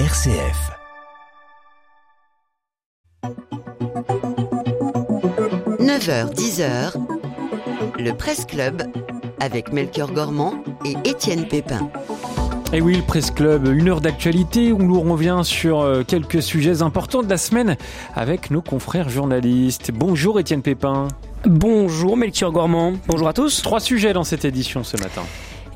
RCF. « 9h, 10h, le Presse Club avec Melchior Gormand et Étienne Pépin. Et oui, le Presse Club, une heure d'actualité où nous revient sur euh, quelques sujets importants de la semaine avec nos confrères journalistes. Bonjour Étienne Pépin. Bonjour Melchior Gormand. Bonjour à tous. Trois sujets dans cette édition ce matin.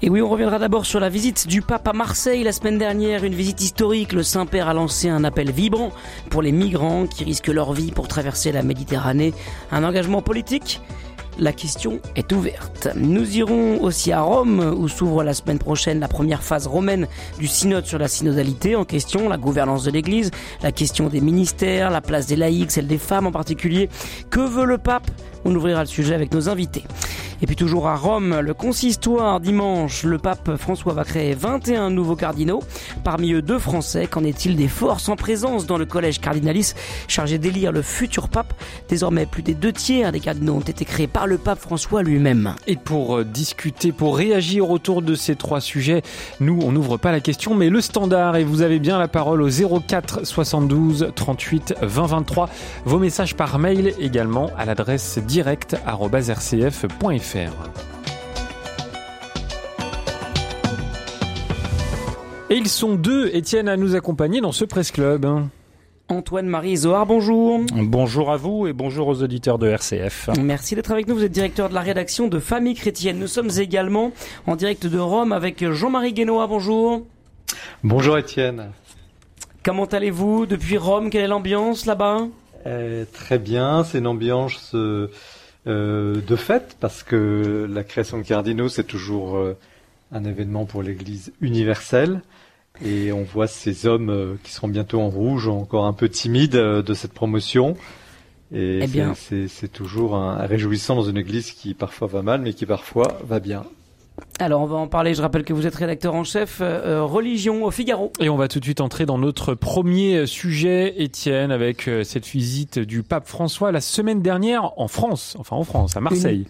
Et oui, on reviendra d'abord sur la visite du pape à Marseille la semaine dernière, une visite historique. Le Saint-Père a lancé un appel vibrant pour les migrants qui risquent leur vie pour traverser la Méditerranée. Un engagement politique? La question est ouverte. Nous irons aussi à Rome, où s'ouvre la semaine prochaine la première phase romaine du synode sur la synodalité en question, la gouvernance de l'Église, la question des ministères, la place des laïcs, celle des femmes en particulier. Que veut le pape? On ouvrira le sujet avec nos invités. Et puis toujours à Rome, le consistoire dimanche, le pape François va créer 21 nouveaux cardinaux, parmi eux deux Français. Qu'en est-il des forces en présence dans le collège cardinalis chargé d'élire le futur pape? Désormais, plus des deux tiers des cardinaux ont été créés par le pape François lui-même. Et pour euh, discuter, pour réagir autour de ces trois sujets, nous, on n'ouvre pas la question, mais le standard, et vous avez bien la parole au 04 72 38 20 23. Vos messages par mail également à l'adresse direct.rcf.fr. Et ils sont deux, Étienne, à nous accompagner dans ce Presse Club. Antoine-Marie Zohar, bonjour. Bonjour à vous et bonjour aux auditeurs de RCF. Merci d'être avec nous. Vous êtes directeur de la rédaction de Famille Chrétienne. Nous sommes également en direct de Rome avec Jean-Marie Guénois. Bonjour. Bonjour Étienne. Comment allez-vous depuis Rome? Quelle est l'ambiance là-bas? Euh, Très bien. C'est une ambiance euh, euh, de fait, parce que la création de cardinaux, c'est toujours euh, un événement pour l'Église universelle. Et on voit ces hommes qui seront bientôt en rouge, encore un peu timides de cette promotion. Et eh c'est toujours un, réjouissant dans une Église qui parfois va mal, mais qui parfois va bien. Alors on va en parler, je rappelle que vous êtes rédacteur en chef euh, euh, religion au Figaro. Et on va tout de suite entrer dans notre premier sujet, Étienne, avec euh, cette visite du pape François la semaine dernière en France, enfin en France, à Marseille.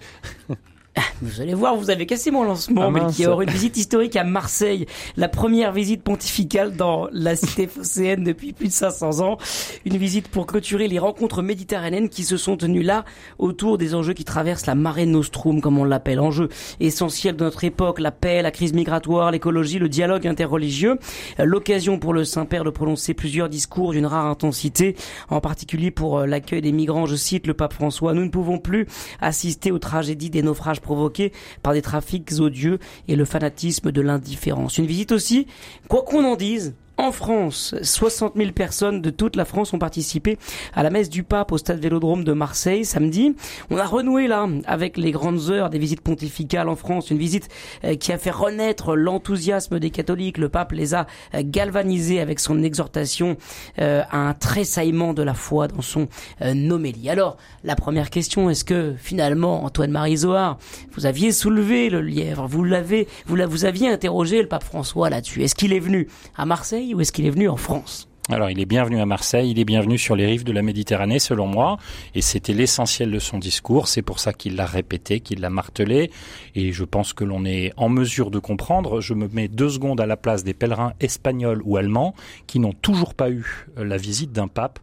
Vous allez voir, vous avez cassé mon lancement, mais qui aura une visite historique à Marseille, la première visite pontificale dans la cité phocéenne depuis plus de 500 ans. Une visite pour clôturer les rencontres méditerranéennes qui se sont tenues là, autour des enjeux qui traversent la marée nostrum, comme on l'appelle, enjeux essentiels de notre époque, la paix, la crise migratoire, l'écologie, le dialogue interreligieux. L'occasion pour le Saint-Père de prononcer plusieurs discours d'une rare intensité, en particulier pour l'accueil des migrants. Je cite le pape François, nous ne pouvons plus assister aux tragédies des naufrages provoqué par des trafics odieux et le fanatisme de l'indifférence. Une visite aussi, quoi qu'on en dise, en France, 60 000 personnes de toute la France ont participé à la messe du pape au stade Vélodrome de Marseille samedi. On a renoué là avec les grandes heures des visites pontificales en France, une visite euh, qui a fait renaître l'enthousiasme des catholiques. Le pape les a euh, galvanisés avec son exhortation euh, à un tressaillement de la foi dans son homélie. Alors, la première question, est-ce que finalement, Antoine-Marie Zohar, vous aviez soulevé le lièvre, vous l'avez, vous, vous aviez interrogé le pape François là-dessus? Est-ce qu'il est venu à Marseille? Ou est-ce qu'il est venu en France? Alors, il est bienvenu à Marseille, il est bienvenu sur les rives de la Méditerranée, selon moi, et c'était l'essentiel de son discours. C'est pour ça qu'il l'a répété, qu'il l'a martelé, et je pense que l'on est en mesure de comprendre. Je me mets deux secondes à la place des pèlerins espagnols ou allemands qui n'ont toujours pas eu la visite d'un pape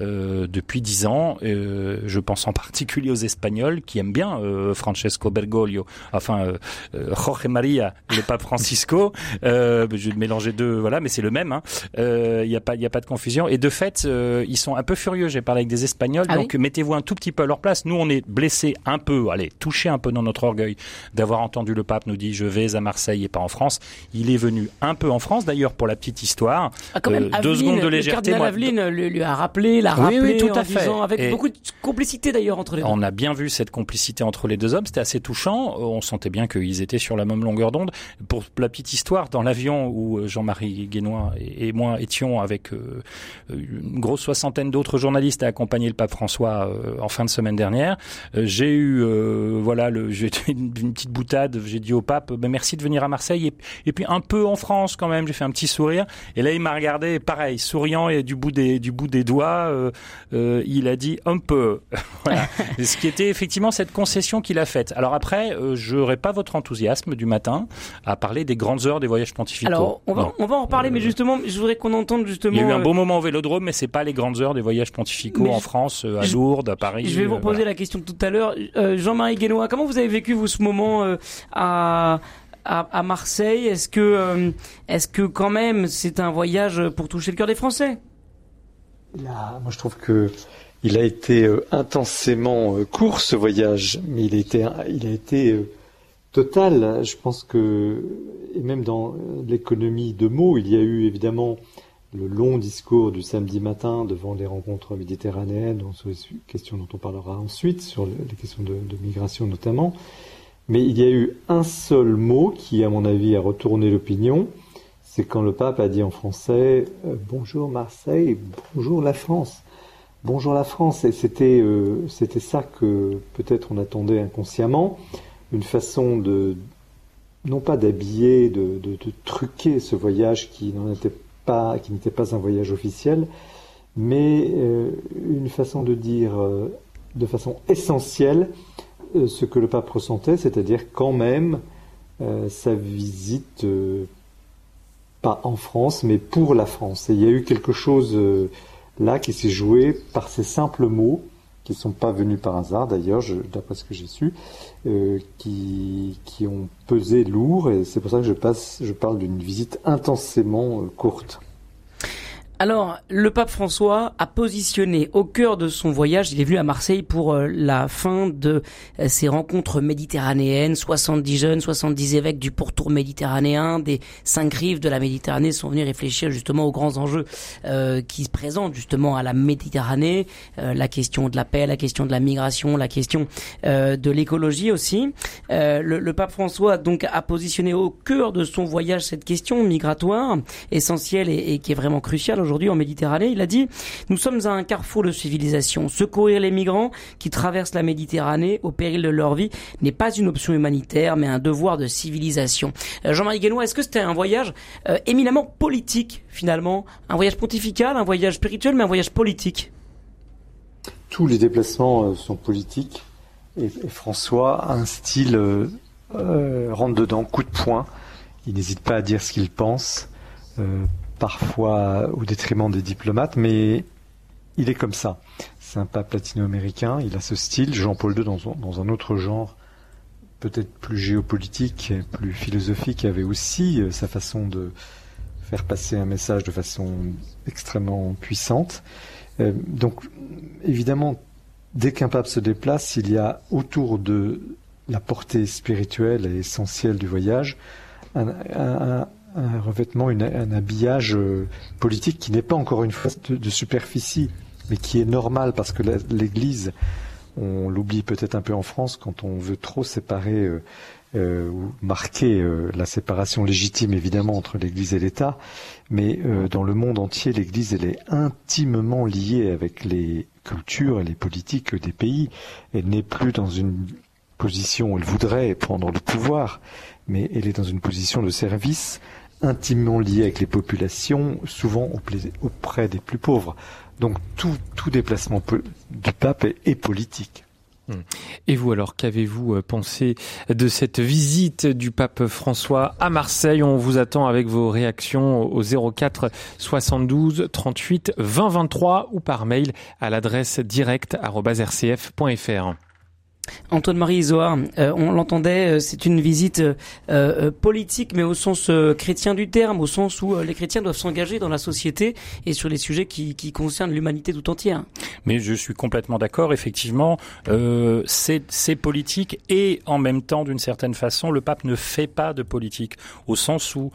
euh, depuis dix ans. Euh, je pense en particulier aux Espagnols qui aiment bien euh, Francesco Bergoglio, enfin Jorge Maria, le pape Francisco. je vais mélanger deux, voilà, mais c'est le même. Il hein. n'y a pas, il a pas de confusion. Et de fait, ils sont un peu furieux. J'ai parlé avec des Espagnols, ah donc mettez-vous un tout petit peu à leur place. Nous, on est blessés un peu, allez, touchés un peu dans notre orgueil d'avoir entendu le pape nous dire je vais à Marseille et pas en France. Il est venu un peu en France, d'ailleurs, pour la petite histoire. Ah, quand même, deux secondes de légèreté. Le cardinal lui, lui a rappelé la oui, oui, tout à fait. avec beaucoup de complicité d'ailleurs entre les deux. On a bien vu cette complicité entre les deux hommes, c'était assez touchant. On sentait bien qu'ils étaient sur la même longueur d'onde. Pour la petite histoire, dans l'avion où euh, Jean-Marie Guénois et moi étions avec euh, une grosse soixantaine d'autres journalistes à accompagner le pape François euh, en fin de semaine dernière, j'ai eu voilà le j'ai une, une petite boutade, j'ai dit au pape ben, merci de venir à Marseille et, et puis un peu en France quand même, j'ai fait un petit sourire et là il m'a regardé pareil, souriant et du bout des du bout des doigts euh, euh, il a dit un peu. voilà. Ce qui était effectivement cette concession qu'il a faite. Alors après, euh, je n'aurais pas votre enthousiasme du matin à parler des grandes heures des voyages pontificaux. Alors, on va, on va en reparler, mais justement, je voudrais qu'on entende justement. Il y a eu un beau moment au Vélodrome, mais c'est pas les grandes heures des voyages pontificaux en France, à Lourdes, à Paris. Je vais vous poser la question tout à l'heure. Jean-Marie Guénois, comment vous avez vécu vous ce moment à à, Marseille? Est-ce que, euh, est-ce que quand même c'est un voyage pour toucher le cœur des Français? Moi je trouve que il a été euh, intensément euh, court ce voyage, mais il a été, été total. Je pense que, et même dans l'économie de mots, il y a eu évidemment le long discours du samedi matin devant les rencontres méditerranéennes, sur les questions dont on parlera ensuite, sur les questions de migration notamment. Mais il y a eu un seul mot qui, à mon avis, a retourné l'opinion. C'est quand le pape a dit en français euh, Bonjour Marseille, bonjour la France. Bonjour la France. Et c'était euh, c'était ça que peut-être on attendait inconsciemment, une façon de non pas d'habiller, de, truquer ce voyage qui n'en était pas, qui n'était pas un voyage officiel, mais euh, une façon de dire de façon essentielle ce que le pape ressentait, c'est-à-dire quand même sa visite, pas en France, mais pour la France. Et il y a eu quelque chose là qui s'est joué par ces simples mots, qui ne sont pas venus par hasard d'ailleurs, d'après ce que j'ai su, qui, qui ont pesé lourd, et c'est pour ça que je, passe, je parle d'une visite intensément courte. Alors, le pape François a positionné au cœur de son voyage, il est venu à Marseille pour euh, la fin de euh, ses rencontres méditerranéennes, 70 jeunes, 70 évêques du pourtour méditerranéen, des cinq rives de la Méditerranée sont venus réfléchir justement aux grands enjeux euh, qui se présentent justement à la Méditerranée, la question de la paix, la question de la migration, la question de l'écologie aussi. Le, pape François donc a positionné au cœur de son voyage cette question migratoire essentielle et, et qui est vraiment cruciale aujourd'hui en Méditerranée. Il a dit Nous sommes à un carrefour de civilisation. Secourir les migrants qui traversent la Méditerranée au péril de leur vie n'est pas une option humanitaire, mais un devoir de civilisation. Euh, Jean-Marie Guénois, est-ce que c'était un voyage euh, éminemment politique, finalement? Un voyage pontifical, un voyage spirituel, mais un voyage politique? Tous les déplacements euh, sont politiques. Et, François a un style rentre dedans, coup de poing. Il n'hésite pas à dire ce qu'il pense parfois au détriment des diplomates, mais il est comme ça. C'est un pape latino-américain, il a ce style. Jean-Paul II, dans, un autre genre, peut-être plus géopolitique, plus philosophique, avait aussi euh, sa façon de faire passer un message de façon extrêmement puissante. Euh, donc, évidemment, dès qu'un pape se déplace, il y a autour de la portée spirituelle et essentielle du voyage un, un revêtement, un habillage euh, politique qui n'est pas encore une fois de, superficie, mais qui est normal parce que l'Église, on l'oublie peut-être un peu en France quand on veut trop séparer euh, euh, ou marquer la séparation légitime évidemment entre l'Église et l'État, mais dans le monde entier, l'Église elle est intimement liée avec les cultures et les politiques des pays. Elle n'est plus dans une position où elle voudrait prendre le pouvoir, mais elle est dans une position de service intimement lié avec les populations, souvent auprès des plus pauvres. Donc tout, tout déplacement du pape est, politique. Et vous alors, qu'avez-vous euh, pensé de cette visite du pape François à Marseille? On vous attend avec vos réactions au 04 72 38 20 23 ou par mail à l'adresse direct@rcf.fr. Antoine-Marie Isoard, euh, on l'entendait, euh, c'est une visite euh, politique, mais au sens chrétien du terme, au sens où les chrétiens doivent s'engager dans la société et sur les sujets qui, concernent l'humanité tout entière. Mais je suis complètement d'accord, effectivement, c'est politique et en même temps, d'une certaine façon, le pape ne fait pas de politique, au sens où,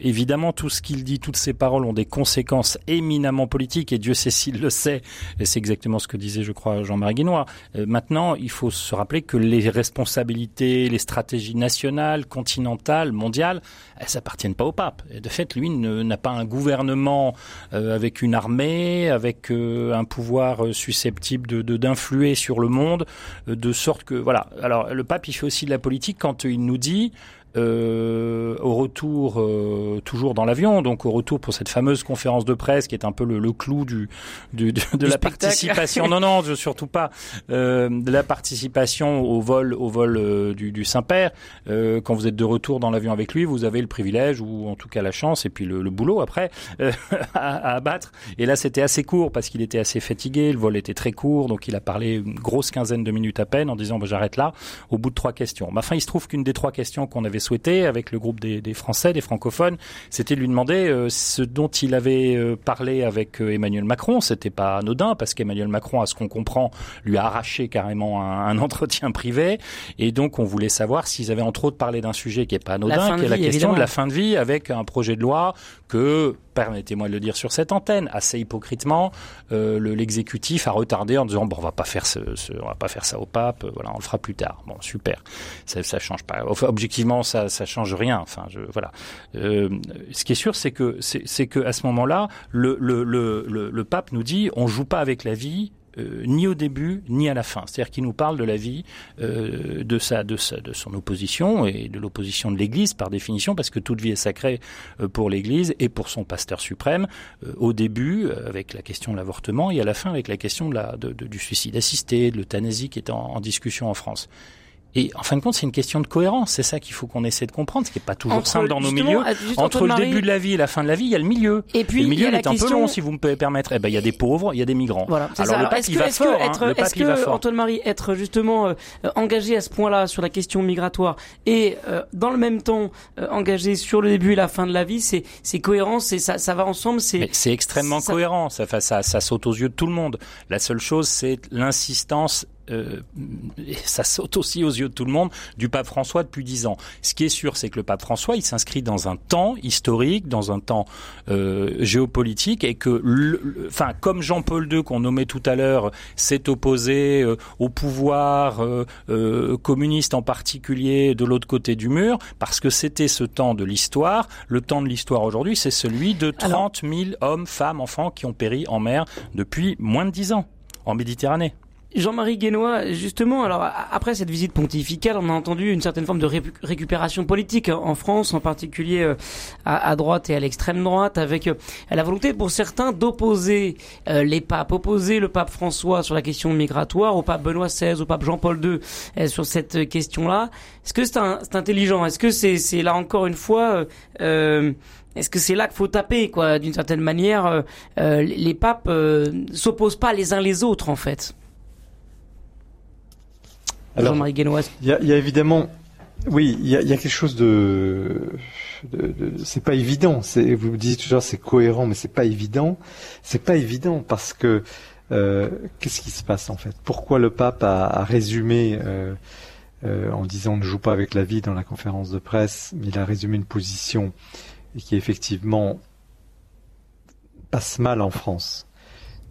évidemment, tout ce qu'il dit, toutes ses paroles ont des conséquences éminemment politiques, et Dieu sait s'il le sait, et c'est exactement ce que disait, je crois, Jean-Marie Guénois. maintenant, il faut se rappeler que les responsabilités, les stratégies nationales, continentales, mondiales, elles s'appartiennent pas au pape. Et de fait, lui n'a pas un gouvernement euh, avec une armée, avec euh, un pouvoir euh, susceptible de d'influer sur le monde, de sorte que voilà. Alors le pape, il fait aussi de la politique quand il nous dit euh, au retour, euh, toujours dans l'avion, donc au retour pour cette fameuse conférence de presse qui est un peu le, le clou du, du de, de la participation. non, non, surtout pas euh, de la participation au vol, au vol euh, du, du Saint-Père. Euh, quand vous êtes de retour dans l'avion avec lui, vous avez le privilège ou en tout cas la chance et puis le, le boulot après à, à, abattre. Et là, c'était assez court parce qu'il était assez fatigué. Le vol était très court, donc il a parlé une grosse quinzaine de minutes à peine en disant bah, j'arrête là au bout de trois questions. Mais enfin, il se trouve qu'une des trois questions qu'on avait souhaité avec le groupe des, des Français, des francophones, c'était de lui demander euh, ce dont il avait euh, parlé avec euh, Emmanuel Macron. C'était pas anodin parce qu'Emmanuel Macron, à ce qu'on comprend, lui a arraché carrément un, un, entretien privé. Et donc, on voulait savoir s'ils avaient entre autres parlé d'un sujet qui est pas anodin, qui est la question évidemment. de la fin de vie avec un projet de loi que permettez-moi de le dire sur cette antenne, assez hypocritement, euh, l'exécutif a retardé en disant bon, on va pas faire ce, ce, on va pas faire ça au pape, voilà, on le fera plus tard. Bon, super, ça, ça change pas. Enfin, objectivement, ça, ça change rien. Enfin, je, voilà. Euh, ce qui est sûr, c'est que c'est que à ce moment-là, le, le, le, le, pape nous dit on joue pas avec la vie, euh, ni au début ni à la fin. C'est-à-dire qu'il nous parle de la vie, euh, de sa, de sa, de son opposition et de l'opposition de l'Église par définition, parce que toute vie est sacrée euh, pour l'Église et pour son pasteur suprême. Au début avec la question de l'avortement et à la fin avec la question de la, de, de, du suicide assisté, de l'euthanasie qui est en, en discussion en France. Et en fin de compte, c'est une question de cohérence. C'est ça qu'il faut qu'on essaie de comprendre, ce qui n'est pas toujours entre, simple dans nos milieux. Entre le début de la vie et la fin de la vie, il y a le milieu. Et puis, le milieu il est un question... peu long, si vous me pouvez permettre. Eh ben, il y a des pauvres, il y a des migrants. Voilà, Alors ça. le pape, est-ce il que, va fort. hein. Est-ce que. Antoine Marie, être justement euh, engagé à ce point-là sur la question migratoire et euh, dans le même temps euh, engagé sur le début et la fin de la vie, c'est c'est cohérent, c'est ça, ça va ensemble. C'est c'est extrêmement cohérent. Ça, ça, ça saute aux yeux de tout le monde. La seule chose, c'est l'insistance euh, ça saute aussi aux yeux de tout le monde, du pape François depuis dix ans. Ce qui est sûr, c'est que le pape François, il s'inscrit dans un temps historique, dans un temps euh, géopolitique, et que, le, enfin, comme Jean-Paul II qu'on nommait tout à l'heure, s'est opposé euh, au pouvoir euh, communiste en particulier de l'autre côté du mur, parce que c'était ce temps de l'histoire. Le temps de l'histoire aujourd'hui, c'est celui de 30 000 hommes, femmes, enfants qui ont péri en mer depuis moins de dix ans en Méditerranée. Jean-Marie Guénois, justement, alors après cette visite pontificale, on a entendu une certaine forme de ré récupération politique en France, en particulier à, à droite et à l'extrême droite, avec euh, la volonté pour certains d'opposer euh, les papes, opposer le pape François sur la question migratoire, au pape Benoît XVI, au pape Jean-Paul II euh, sur cette question-là. Est-ce que c'est intelligent? Est-ce que c'est là encore une fois euh, est-ce que c'est là qu'il faut taper, quoi, d'une certaine manière euh, Les papes euh, s'opposent pas les uns les autres, en fait? Jean-Marie Guénois. Il y, y, a évidemment, oui, il y a, y a, quelque chose de, de, de c'est pas évident. C'est, vous me disiez toujours c'est cohérent, mais c'est pas évident. C'est pas évident parce que euh, qu'est-ce qui se passe en fait? Pourquoi le pape a, a résumé euh, euh, en disant on ne joue pas avec la vie dans la conférence de presse, mais il a résumé une position qui effectivement passe mal en France.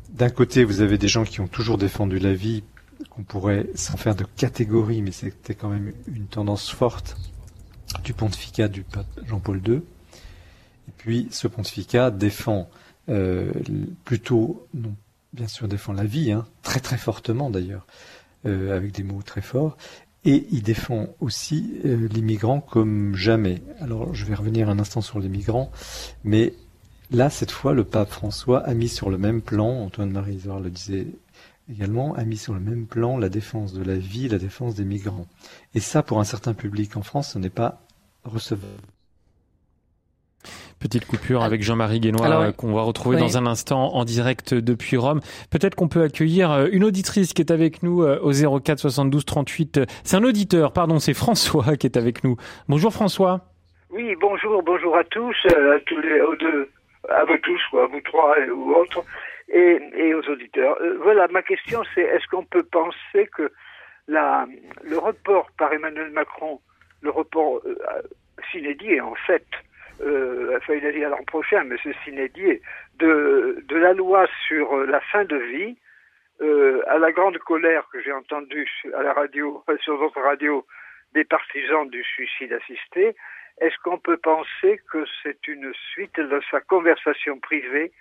D'un côté, vous avez des gens qui ont toujours défendu la vie qu'on pourrait, sans faire de catégorie, mais c'était quand même une tendance forte du pontificat du pape Jean-Paul II. Et puis, ce pontificat défend euh, plutôt, bien sûr, défend la vie, hein, très très fortement d'ailleurs, euh, avec des mots très forts, et il défend aussi euh, les comme jamais. Alors, je vais revenir un instant sur les migrants, mais là, cette fois, le pape François a mis sur le même plan, Antoine-Marie Isoard le disait également a mis sur le même plan la défense de la vie, la défense des migrants. Et ça, pour un certain public en France, ce n'est pas recevable. Petite coupure avec Jean-Marie Guénois euh, qu'on va retrouver oui. dans un instant en direct depuis Rome. Peut-être qu'on peut accueillir euh, une auditrice qui est avec nous euh, au 04 72 38. C'est un auditeur, pardon, c'est François qui est avec nous. Bonjour François. Oui, bonjour, bonjour à tous, à tous les, aux deux, à vous tous, ou à vous trois ou autres et, aux auditeurs. Euh, voilà, ma question c'est est-ce qu'on peut penser que la, le report par Emmanuel Macron, le report euh, en fait, euh, enfin il a dit à l'an prochain, mais c'est s'inédié, de, de la loi sur la fin de vie, euh, à la grande colère que j'ai entendue à la radio, sur votre radio, des partisans du suicide assisté, est-ce qu'on peut penser que c'est une suite de sa conversation privée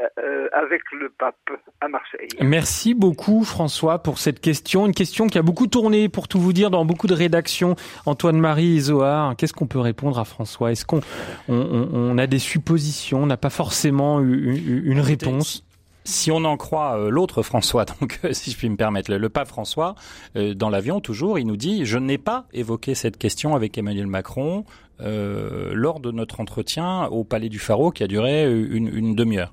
euh, avec le pape à Marseille? Merci beaucoup François pour cette question, une question qui a beaucoup tourné pour tout vous dire dans beaucoup de rédactions. Antoine-Marie et Zohar, qu'est-ce qu'on peut répondre à François? Est-ce qu'on on, a des suppositions, on n'a pas forcément une, une réponse si on en croit euh, l'autre François, donc si je puis me permettre, le, pape François, euh, dans l'avion toujours, il nous dit je n'ai pas évoqué cette question avec Emmanuel Macron euh, lors de notre entretien au Palais du Pharaon qui a duré une, demi-heure.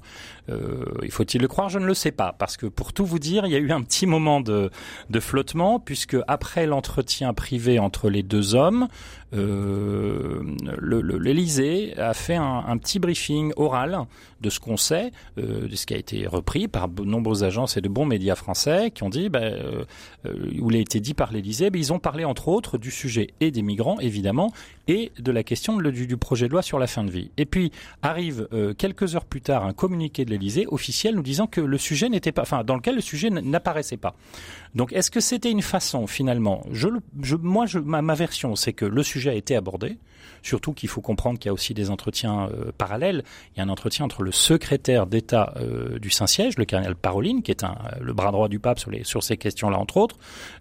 Euh, il faut-il le croire? Je ne le sais pas, parce que pour tout vous dire, il y a eu un petit moment de, flottement, puisque après l'entretien privé entre les deux hommes, euh, l'Élysée a fait un, petit briefing oral de ce qu'on sait, euh, de ce qui a été repris par de nombreuses agences et de bons médias français qui ont dit, euh où il a été dit par l'Élysée, ben, ils ont parlé entre autres du sujet et des migrants, évidemment, et de la question du, projet de loi sur la fin de vie. Et puis arrive euh, quelques heures plus tard un communiqué de l'Élysée officiel nous disant que le sujet n'était pas, enfin, dans lequel le sujet n'apparaissait pas. Donc, est-ce que c'était une façon, finalement, je, moi, ma version, c'est que le sujet a été abordé, Surtout qu'il faut comprendre qu'il y a aussi des entretiens euh, parallèles. Il y a un entretien entre le secrétaire d'État euh, du Saint-Siège, le cardinal Paroline, qui est un, le bras droit du pape sur, les, sur ces questions-là, entre autres,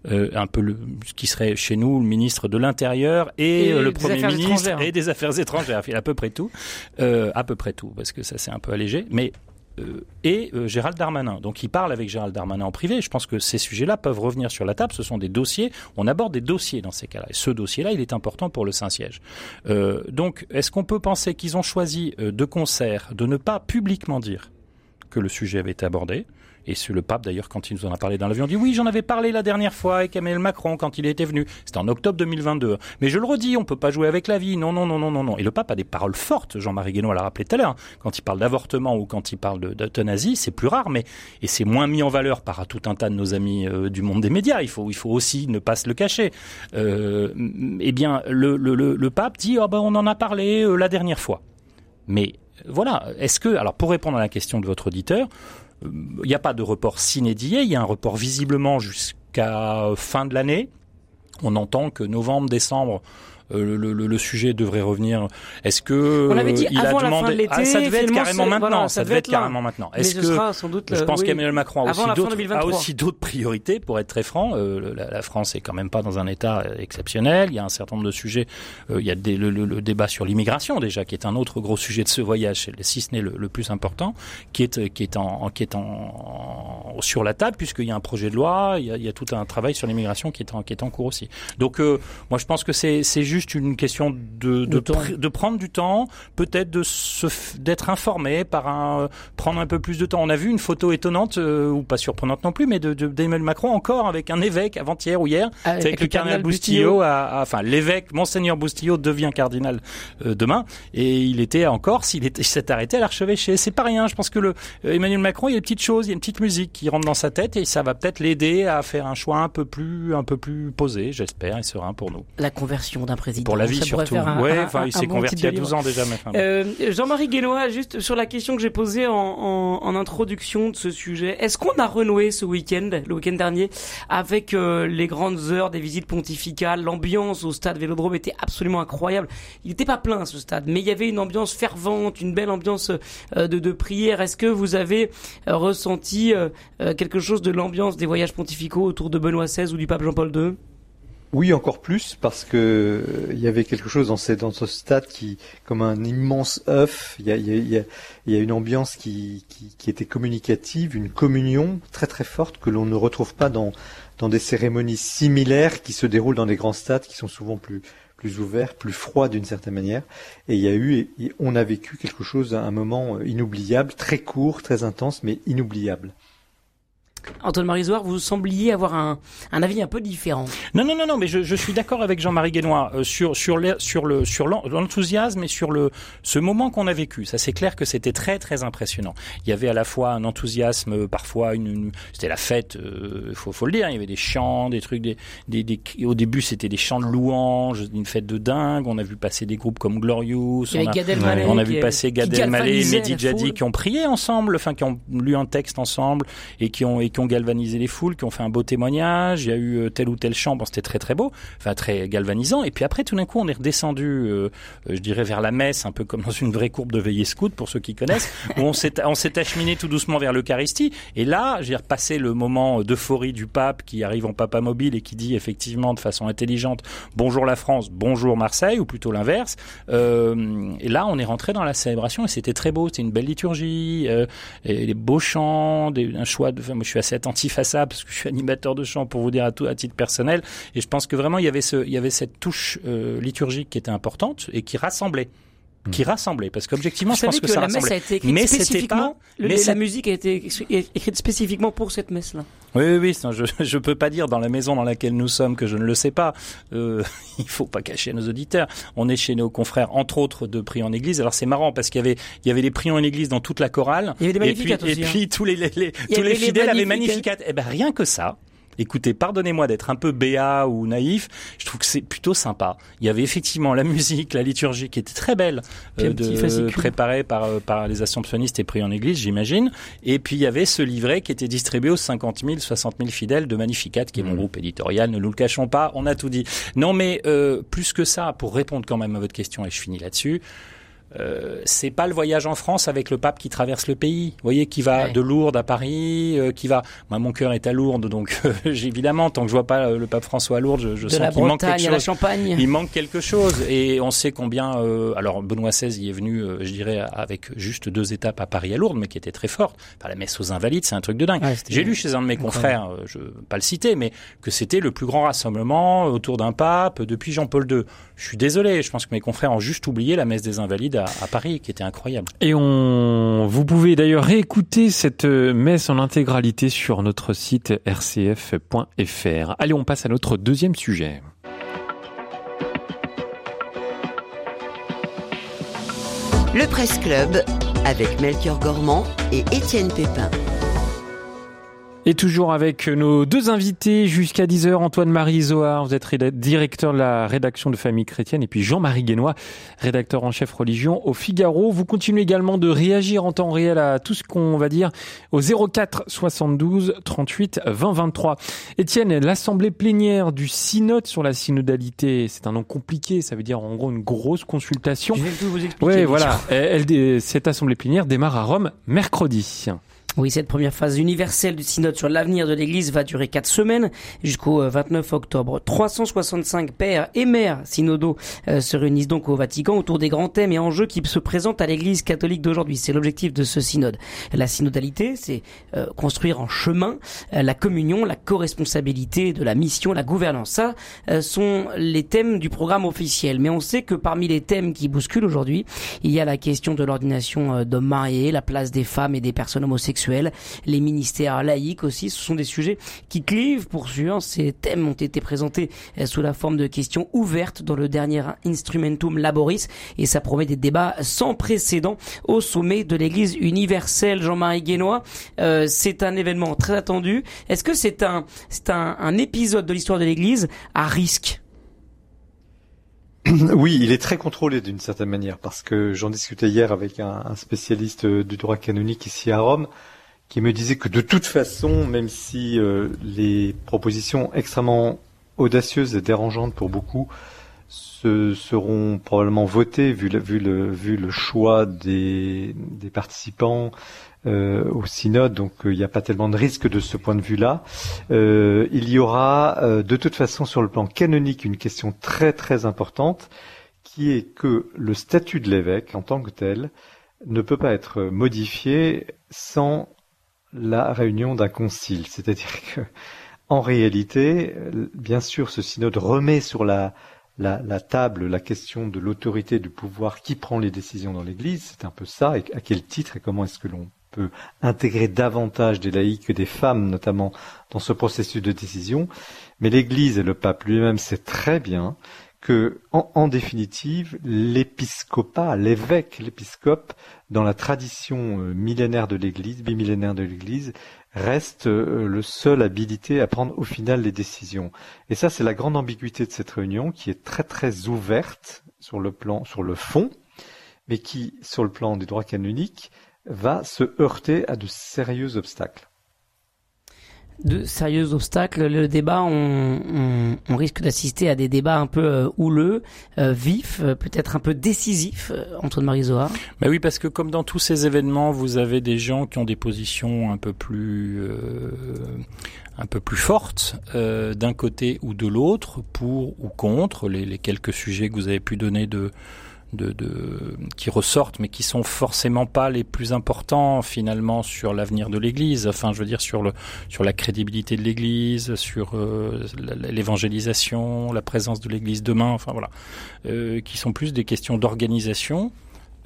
euh, un peu le, ce qui serait chez nous le ministre de l'Intérieur et, et le Premier ministre et des Affaires étrangères. Il à peu près tout, à peu près tout, parce que ça c'est un peu allégé. Mais et euh, Gérald Darmanin. Donc il parle avec Gérald Darmanin en privé. Je pense que ces sujets-là peuvent revenir sur la table. Ce sont des dossiers. On aborde des dossiers dans ces cas-là. Et ce dossier-là, il est important pour le Saint-Siège. Euh, donc est-ce qu'on peut penser qu'ils ont choisi de concert de ne pas publiquement dire que le sujet avait été abordé et le pape, d'ailleurs, quand il nous en a parlé dans l'avion, dit oui, j'en avais parlé la dernière fois avec Emmanuel Macron quand il était venu. C'était en octobre 2022. Mais je le redis, on peut pas jouer avec la vie. Non, non, non, non, non, non. Et le pape a des paroles fortes. Jean-Marie Guénaud l'a rappelé tout à l'heure. Quand il parle d'avortement ou quand il parle d'euthanasie, c'est plus rare, mais et c'est moins mis en valeur par tout un tas de nos amis euh, du monde des médias. Il faut, il faut aussi ne pas se le cacher. Euh, eh bien, le, pape dit, oh ben, on en a parlé euh, la dernière fois. Mais voilà. Est-ce que, alors, pour répondre à la question de votre auditeur, il n'y a pas de report s'inédié, il y a un report visiblement jusqu'à fin de l'année. On entend que novembre, décembre, le, le, le, sujet devrait revenir. Est-ce que on avait dit il avant a demandé... la fin de l'été, ah, ça devait être carrément maintenant. Voilà, ça, devait être carrément maintenant. Est-ce que sans doute, je pense oui, qu'Emmanuel Macron a aussi, d'autres, a aussi d'autres priorités pour être très franc. Euh, la, la, France est quand même pas dans un état exceptionnel. Il y a un certain nombre de sujets. Euh, il y a des, le, le, débat sur l'immigration déjà, qui est un autre gros sujet de ce voyage, si ce n'est le, plus important, qui est qui est en qui est en, sur la table puisqu'il y a un projet de loi. Il y a, il y a tout un travail sur l'immigration qui est en qui est en cours aussi. Donc euh, moi je pense que c'est c'est juste une question de, de, pr de prendre du temps, peut-être de d'être informé par un prendre un peu plus de temps. On a vu une photo étonnante euh, ou pas surprenante non plus, mais de d'Emmanuel Macron encore avec un évêque avant-hier ou hier, avec, avec le cardinal Boustillot. enfin l'évêque monseigneur Boustillot devient cardinal euh, demain et il était encore s'il s'est arrêté à l'archevêché. C'est pas rien. Je pense que le euh, Emmanuel Macron il y a des petites choses, il y a une petite musique qui rentre dans sa tête et ça va peut-être l'aider à faire un choix un peu plus un peu plus posé, j'espère, et serein pour nous. La conversion d'un président. Pour la vie surtout. Un, ouais, un, enfin, il s'est bon converti il y a 12 ans déjà. Mais enfin, euh, Jean-Marie Guénois, juste sur la question que j'ai posée en, en, en, introduction de ce sujet, est-ce qu'on a renoué ce week-end, le week-end dernier, avec euh, les grandes heures des visites pontificales? L'ambiance au stade Vélodrome était absolument incroyable. Il n'était pas plein ce stade, mais il y avait une ambiance fervente, une belle ambiance euh, de, de prière. Est-ce que vous avez ressenti euh, quelque chose de l'ambiance des voyages pontificaux autour de Benoît XVI ou du pape Jean-Paul II oui, encore plus parce que il y avait quelque chose dans, dans ce stade qui, comme un immense œuf, il y a, une ambiance qui, était communicative, une communion très très forte que l'on ne retrouve pas dans, dans des cérémonies similaires qui se déroulent dans des grands stades qui sont souvent plus plus ouverts, plus froids d'une certaine manière. Et il y a eu, et on a vécu quelque chose, un moment inoubliable, très court, très intense, mais inoubliable. Antoine Marisoire, vous sembliez avoir un, un, avis un peu différent. Non, non, non, non, mais je, je suis d'accord avec Jean-Marie Guénois euh, sur sur le sur le sur l'enthousiasme et sur le ce moment qu'on a vécu. Ça, c'est clair que c'était très très impressionnant. Il y avait à la fois un enthousiasme, euh, parfois une, une c'était la fête, euh, faut faut le dire. Il y avait des chants, des trucs, des, des, des au début c'était des chants de louanges, une fête de dingue. On a vu passer des groupes comme Glorious. On a, ouais. on a, vu passer Gad Elmaleh et Mehdi Jadi qui ont prié ensemble, enfin qui ont lu un texte ensemble et qui ont et qui ont galvanisé les foules, qui ont fait un beau témoignage. Il y a eu tel ou tel chant, bon, c'était très très beau, enfin très galvanisant. Et puis après, tout d'un coup, on est redescendu, je dirais, vers la messe, un peu comme dans une vraie courbe de veillée scout, pour ceux qui connaissent, où on s'est on s'est acheminé tout doucement vers l'Eucharistie. Et là, j'ai repassé le moment d'euphorie du pape qui arrive en papa mobile et qui dit effectivement de façon intelligente bonjour la France, bonjour Marseille, ou plutôt l'inverse. Euh, et là, on est rentré dans la célébration et c'était très beau. C'était une belle liturgie, euh, et des beaux chants, des, un choix. De, enfin, moi, je suis assez attentif à ça parce que je suis animateur de chant pour vous dire à tout à titre personnel. Et je pense que vraiment il y avait ce, il y avait cette touche euh, liturgique qui était importante et qui rassemblait qui rassemblait. Parce qu'objectivement je pense que, ça la messe a été écrite mais spécifiquement pas, mais la musique a été écrite spécifiquement pour cette messe là oui oui, oui je je peux pas dire dans la maison dans laquelle nous sommes que je ne le sais pas. Euh, il faut pas cacher à nos auditeurs. On est chez nos confrères entre autres de prix en église. Alors c'est marrant parce qu'il y avait il y avait des prix en église dans toute la chorale. Il y avait des et puis, aussi, et puis hein. tous les, les, les tous les fidèles avaient magnificat et eh ben rien que ça Écoutez, pardonnez-moi d'être un peu béat ou naïf, je trouve que c'est plutôt sympa. Il y avait effectivement la musique, la liturgie qui était très belle, euh, de, préparée par, euh, par les assomptionnistes et pris en église, j'imagine. Et puis il y avait ce livret qui était distribué aux 50 000, 60 000 fidèles de Magnificat, qui est mon mmh. groupe éditorial, ne nous le cachons pas, on a tout dit. Non mais euh, plus que ça, pour répondre quand même à votre question, et je finis là-dessus, euh, c'est pas le voyage en France avec le pape qui traverse le pays. Vous voyez, qui va de Lourdes à Paris, euh, qui va. Moi, mon cœur est à Lourdes, donc euh, évidemment, tant que je vois pas le pape François à Lourdes, je, je sens qu'il manque quelque chose. la Champagne. Il manque quelque chose, et on sait combien. alors Benoît XVI y est venu, je dirais, avec juste deux étapes à Paris à Lourdes, mais qui était très forte. Enfin, la messe aux Invalides, c'est un truc de dingue. J'ai lu chez un de mes confrères, je veux pas le citer, mais que c'était le plus grand rassemblement autour d'un pape depuis Jean-Paul II. Je suis désolé, je pense que mes confrères ont juste oublié la messe des Invalides à, à Paris, qui était incroyable. Et on, vous pouvez d'ailleurs réécouter cette messe en intégralité sur notre site rcf.fr. Allez, on passe à notre deuxième sujet. Le Presse Club avec Melchior Gormand et Étienne Pépin. Et toujours avec nos deux invités jusqu'à 10h, Antoine-Marie Zohar, vous êtes directeur de la rédaction de Famille Chrétienne, et puis Jean-Marie Guénois, rédacteur en chef religion au Figaro. Vous continuez également de réagir en temps réel à tout ce qu'on va dire au 04 72 38 20 23. Étienne, l'assemblée plénière du synode sur la synodalité, c'est un nom compliqué, ça veut dire en gros une grosse consultation. Je vais tout vous expliquer. Oui, voilà. Elle, cette assemblée plénière démarre à Rome mercredi. Oui, cette première phase universelle du synode sur l'avenir de l'Église va durer quatre semaines jusqu'au 29 euh, octobre. 365 pères et mères synodaux euh, se réunissent donc au Vatican autour des grands thèmes et enjeux qui se présentent à l'Église catholique d'aujourd'hui. C'est l'objectif de ce synode. La synodalité, c'est euh, construire en chemin la communion, la co-responsabilité de la mission, la gouvernance. Ça sont les thèmes du programme officiel. Mais on sait que parmi les thèmes qui bousculent aujourd'hui, il y a la question de l'ordination d'hommes mariés, la place des femmes et des personnes homosexuelles les ministères laïques aussi. Ce sont des sujets qui clivent pour sûr. Ces thèmes ont été présentés euh, sous la forme de questions ouvertes dans le dernier Instrumentum Laboris et ça promet des débats sans précédent au sommet de l'Église universelle. Jean-Marie Guénois, euh, c'est un événement très attendu. Est-ce que c'est un, c'est un, épisode de l'histoire de l'Église à risque? Oui, il est très contrôlé d'une certaine manière parce que j'en discutais hier avec un, un, spécialiste du droit canonique ici à Rome qui me disait que de toute façon, même si euh, les propositions extrêmement audacieuses et dérangeantes pour beaucoup se, seront probablement votées vu le, vu le, vu le choix des, des participants euh, au synode, donc euh, il n'y a pas tellement de risque de ce point de vue-là. Euh, il y aura euh, de toute façon sur le plan canonique une question très très importante qui est que le statut de l'évêque en tant que tel ne peut pas être modifié sans la réunion d'un concile. C'est-à-dire que, en réalité, bien sûr, ce synode remet sur la, table la question de l'autorité du pouvoir qui prend les décisions dans l'Église. C'est un peu ça. Et à quel titre et comment est-ce que l'on peut intégrer davantage des laïcs que des femmes, notamment dans ce processus de décision. Mais l'Église et le pape lui-même sait très bien que, en, définitive, l'épiscopat, l'évêque, l'épiscope, dans la tradition euh, millénaire de l'Église, bimillénaire de l'Église, reste euh, le seul habilité à prendre au final les décisions. Et ça, c'est la grande ambiguïté de cette réunion, qui est très très ouverte sur le plan, sur le fond, mais qui, sur le plan du droit canonique, va se heurter à de sérieux obstacles. De sérieux obstacles. Le débat, on, risque d'assister à des débats un peu euh, houleux, euh, vifs, euh, peut-être un peu décisifs, Antoine Marizoa. Bah oui, parce que comme dans tous ces événements, vous avez des gens qui ont des positions un peu plus un peu plus fortes d'un côté ou de l'autre, pour ou contre les quelques sujets que vous avez pu donner de de, de, qui ressortent, mais qui sont forcément pas les plus importants finalement sur l'avenir de l'Église. Enfin, je veux dire sur le sur la crédibilité de l'Église, sur euh, l'évangélisation, la présence de l'Église demain. Enfin voilà, euh, qui sont plus des questions d'organisation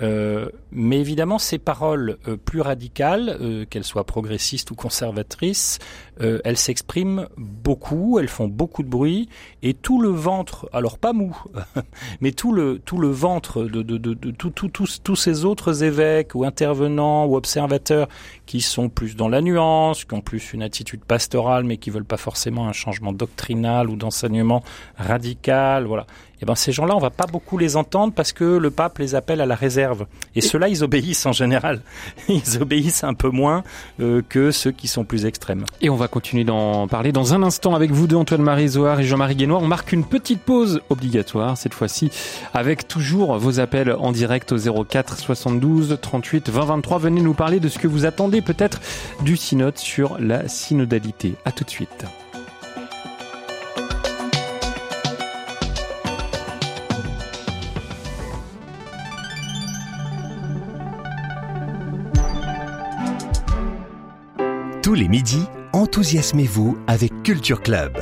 euh, mais évidemment, ces paroles euh, plus radicales, euh, qu'elles soient progressistes ou conservatrices, elles s'expriment beaucoup, elles font beaucoup de bruit, et tout le ventre, alors pas mou, mais tout le tout le ventre de, de, de, de tous ces autres évêques ou intervenants ou observateurs qui sont plus dans la nuance, qui ont plus une attitude pastorale, mais qui veulent pas forcément un changement doctrinal ou d'enseignement radical, voilà eh ben ces gens-là, on va pas beaucoup les entendre parce que le pape les appelle à la réserve. Et, ceux-là, ils obéissent en général. Ils obéissent un peu moins euh, que ceux qui sont plus extrêmes. Et on va continuer d'en parler dans un instant avec vous deux, Antoine-Marie Zohar et Jean-Marie Guénois. On marque une petite pause obligatoire, cette fois-ci, avec toujours vos appels en direct au 04 72 38 20 23. Venez nous parler de ce que vous attendez peut-être du synode sur la synodalité. À tout de suite. Tous les midis, enthousiasmez-vous avec Culture Club.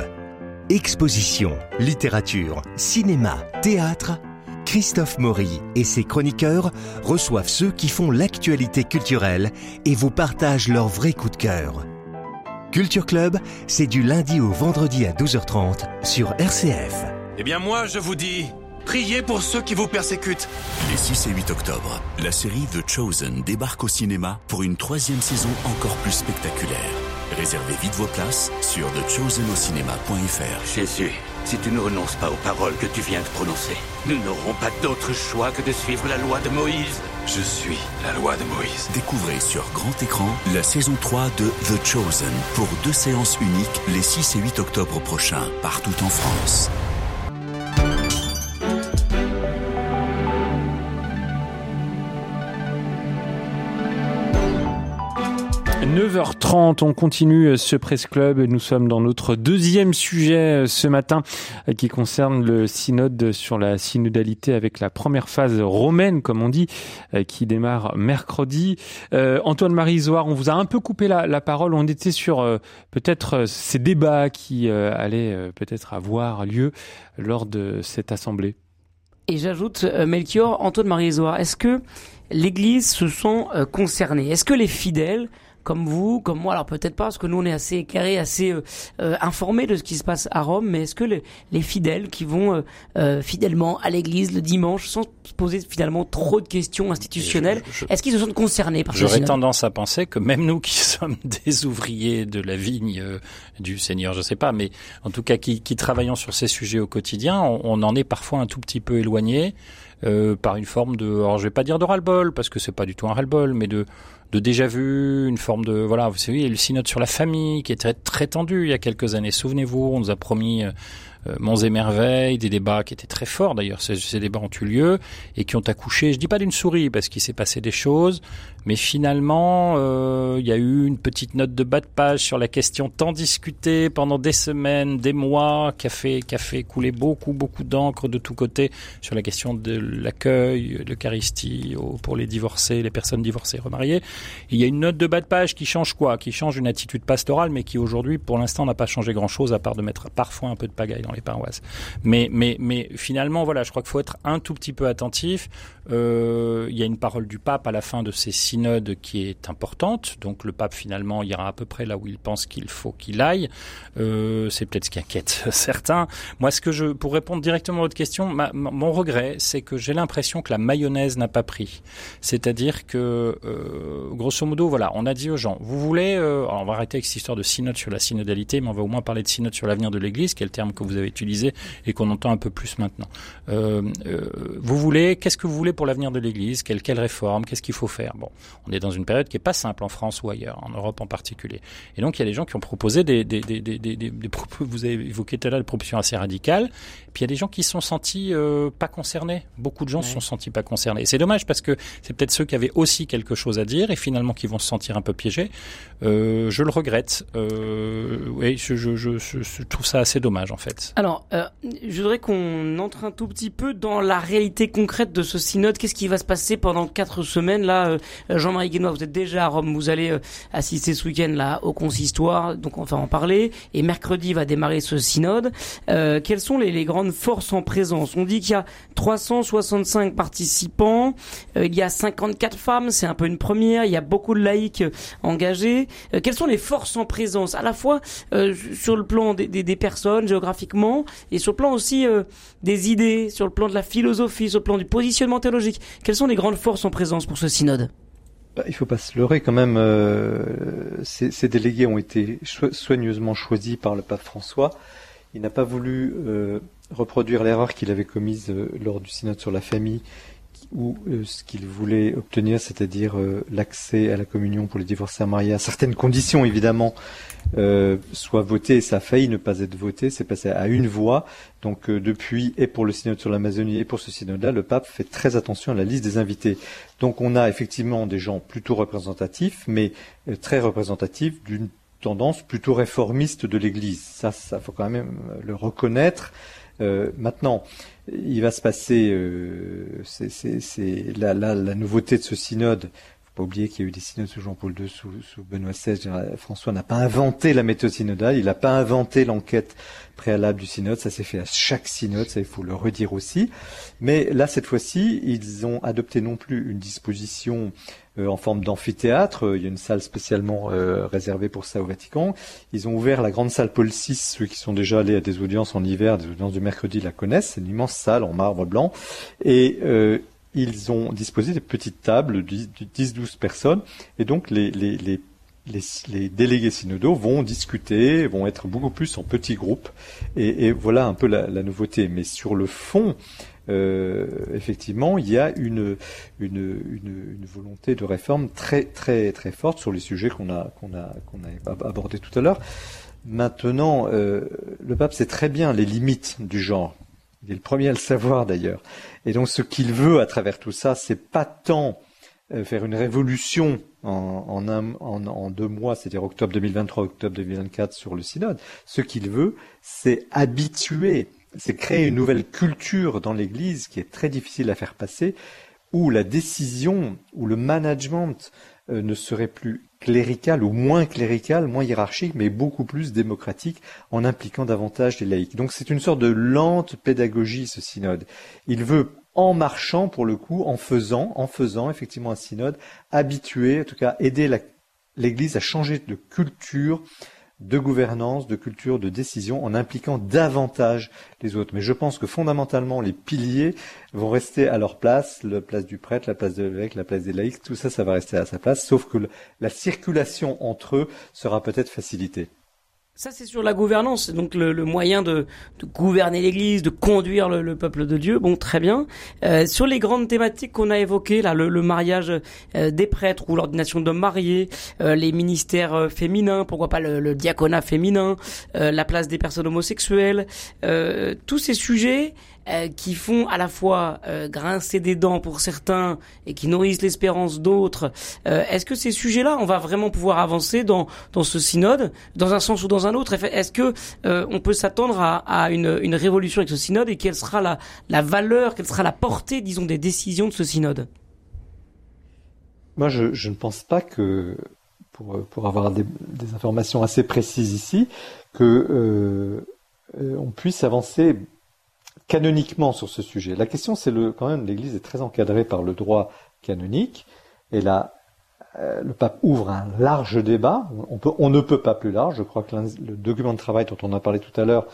Exposition, littérature, cinéma, théâtre. Christophe Maury et ses chroniqueurs reçoivent ceux qui font l'actualité culturelle et vous partagent leurs vrais coups de cœur. Culture Club, c'est du lundi au vendredi à 12h30 sur RCF. Eh bien moi, je vous dis, priez pour ceux qui vous persécutent. Les 6 et 8 octobre, la série The Chosen débarque au cinéma pour une troisième saison encore plus spectaculaire. Réservez vite vos places sur thechosenocinema.fr. Jésus, si tu ne renonces pas aux paroles que tu viens de prononcer, nous n'aurons pas d'autre choix que de suivre la loi de Moïse. Je suis la loi de Moïse. Découvrez sur grand écran la saison 3 de The Chosen pour deux séances uniques les 6 et 8 octobre prochains, partout en France. 9h30, on continue ce Presse Club. Nous sommes dans notre deuxième sujet ce matin qui concerne le synode sur la synodalité avec la première phase romaine, comme on dit, qui démarre mercredi. Euh, Antoine-Marie Zoard, on vous a un peu coupé la, parole. On était sur euh, peut-être ces débats qui euh, allaient peut-être avoir lieu lors de cette assemblée. Et j'ajoute, Melchior, Antoine-Marie Zoard, est-ce que l'Église se sent concernée? Est-ce que les fidèles comme vous, comme moi. Alors peut-être pas, parce que nous on est assez éclairés, assez euh, euh, informés de ce qui se passe à Rome. Mais est-ce que les, fidèles qui vont euh, fidèlement à l'église le dimanche, sans se poser finalement trop de questions institutionnelles, est-ce qu'ils se sentent concernés par J'aurais tendance à penser que même nous qui sommes des ouvriers de la vigne du Seigneur, je sais pas, mais en tout cas qui, qui travaillons sur ces sujets au quotidien, on, on en est parfois un tout petit peu éloigné. par une forme de, alors je vais pas dire de ras-le-bol parce que c'est pas du tout un ras-le-bol, mais de de déjà vu, une forme de voilà, vous savez, le synode sur la famille qui était très tendu il y a quelques années. Souvenez-vous, on nous a promis euh, euh, Monts et Merveilles, des débats qui étaient très forts d'ailleurs. Ces, débats ont eu lieu et qui ont accouché, je dis pas d'une souris parce qu'il s'est passé des choses, mais finalement euh, il y a eu une petite note de bas de page sur la question tant discutée pendant des semaines, des mois, qui a fait, qui a fait couler beaucoup, beaucoup d'encre de tous côtés sur la question de l'accueil, l'Eucharistie pour les divorcés, les personnes divorcées, remariées. Il y a une note de bas de page qui change quoi? Qui change une attitude pastorale, mais qui aujourd'hui, pour l'instant, n'a pas changé grand-chose à part de mettre parfois un peu de pagaille les paroisses. Mais, mais, mais finalement, voilà, je crois qu'il faut être un tout petit peu attentif. Euh, il y a une parole du pape à la fin de ces synodes qui est importante. Donc le pape finalement ira à peu près là où il pense qu'il faut qu'il aille. Euh, c'est peut-être ce qui inquiète certains. Moi, ce que je, pour répondre directement à votre question, mon regret, c'est que j'ai l'impression que la mayonnaise n'a pas pris. C'est-à-dire que euh, grosso modo, voilà, on a dit aux gens, vous voulez, euh, on va arrêter avec cette histoire de synode sur la synodalité, mais on va au moins parler de synode sur l'avenir de l'Église, qui est le terme que vous avez utilisé et qu'on entend un peu plus maintenant. Euh, euh, vous voulez, qu'est-ce que vous voulez pour l'avenir de l'Église? Quelle quelle réforme? Qu'est-ce qu'il faut faire? Bon, on est dans une période qui est pas simple en France ou ailleurs, en Europe en particulier. Et donc il y a des gens qui ont proposé des, des, des, des, des, des vous avez évoqué tout à l'heure des propositions assez radicales. Puis il y a des gens qui se sont sentis euh, pas concernés. Beaucoup de gens se sont sentis pas concernés. Et c'est dommage parce que c'est peut-être ceux qui avaient aussi quelque chose à dire et finalement qui vont se sentir un peu piégés. Euh, je le regrette. Euh, oui, je, je, trouve ça assez dommage en fait. Alors, euh, je voudrais qu'on entre un tout petit peu dans la réalité concrète de ce synode. Qu'est-ce qui va se passer pendant quatre semaines là euh, Jean-Marie Guénois, vous êtes déjà à Rome. Vous allez euh, assister ce week-end là au consistoire, donc on va en parler. Et mercredi va démarrer ce synode. quelles sont les grandes forces en présence? On dit qu'il y a 365 participants. il y a 54 femmes, c'est un peu une première. Il y a beaucoup de laïcs engagés. Euh, quelles sont les forces en présence, à la fois euh, sur le plan des, personnes géographiquement et sur le plan aussi euh, des idées, sur le plan de la philosophie, sur le plan du positionnement théologique? Quelles sont les grandes forces en présence pour ce synode? Bah, il faut pas se leurrer quand même. Euh, ces, délégués ont été soigneusement choisis par le pape François. Il n'a pas voulu euh, reproduire l'erreur qu'il avait commise euh, lors du synode sur la famille ou euh, ce qu'il voulait obtenir, c'est-à-dire euh, l'accès à la communion pour les divorcés mariés à certaines conditions, évidemment, euh, soit voté, ça a failli ne pas être voté, c'est passé à une voix. Donc depuis, et pour le synode sur l'Amazonie, et pour ce synode-là, le pape fait très attention à la liste des invités. Donc on a effectivement des gens plutôt représentatifs, mais très représentatifs d'une tendance plutôt réformiste de l'Église. Ça, ça faut quand même le reconnaître. maintenant, il va se passer, euh, c'est la, la, nouveauté de ce synode. Faut pas oublier qu'il y a eu des synodes sous Jean-Paul II, sous, sous, Benoît XVI. François n'a pas inventé la méthode synodale, il n'a pas inventé l'enquête préalable du synode. Ça s'est fait à chaque synode, ça il faut le redire aussi. Mais là, cette fois-ci, ils ont adopté non plus une disposition en forme d'amphithéâtre. Il y a une salle spécialement euh, réservée pour ça au Vatican. Ils ont ouvert la grande salle Paul VI. Ceux qui sont déjà allés à des audiences en hiver, des audiences du mercredi la connaissent. C'est une immense salle en marbre blanc. Et euh, ils ont disposé des petites tables de 10-12 personnes. Et donc les, délégués synodaux vont discuter, vont être beaucoup plus en petits groupes, et, voilà un peu la, nouveauté. Mais sur le fond, euh, effectivement, il y a une, une, volonté de réforme très très très forte sur les sujets qu'on a qu'on a qu'on a abordés tout à l'heure. Maintenant, euh, le pape sait très bien les limites du genre. Il est le premier à le savoir d'ailleurs. Et donc, ce qu'il veut à travers tout ça, c'est pas tant euh, faire une révolution en, en, un, en, en deux mois, c'est-à-dire octobre 2023, octobre 2024 sur le synode. Ce qu'il veut, c'est habituer c'est créer une nouvelle culture dans l'Église qui est très difficile à faire passer, où la décision, où le management euh, ne serait plus clérical ou moins clérical, moins hiérarchique, mais beaucoup plus démocratique en impliquant davantage les laïcs. Donc c'est une sorte de lente pédagogie ce synode. Il veut en marchant pour le coup, en faisant, en faisant effectivement un synode, habituer, en tout cas aider l'Église à changer de culture, de gouvernance, de culture, de décision, en impliquant davantage les autres. Mais je pense que fondamentalement, les piliers vont rester à leur place, la place du prêtre, la place de l'évêque, la place des laïcs, tout ça, ça va rester à sa place, sauf que la circulation entre eux sera peut-être facilitée. Ça, c'est sur la gouvernance, donc le, le moyen de, de gouverner l'Église, de conduire le, le, peuple de Dieu. Bon, très bien. Euh, sur les grandes thématiques qu'on a évoquées, là, le, le mariage euh, des prêtres ou l'ordination d'hommes mariés, euh, les ministères euh, féminins, pourquoi pas le, diaconat féminin, euh, la place des personnes homosexuelles, tous ces sujets euh, qui font à la fois euh, grincer des dents pour certains et qui nourrissent l'espérance d'autres. Euh, est-ce que ces sujets-là, on va vraiment pouvoir avancer dans dans ce synode, dans un sens ou dans un autre? Est-ce que on peut s'attendre à, à une, une, révolution avec ce synode et quelle sera la, la valeur, quelle sera la portée, disons, des décisions de ce synode? Moi, je, ne pense pas que pour, pour avoir des, des informations assez précises ici, que on puisse avancer canoniquement sur ce sujet. La question, c'est le, quand même, l'Église est très encadrée par le droit canonique, et là, euh, le pape ouvre un large débat. On, peut, on ne peut pas plus large. Je crois que le document de travail dont on a parlé tout à l'heure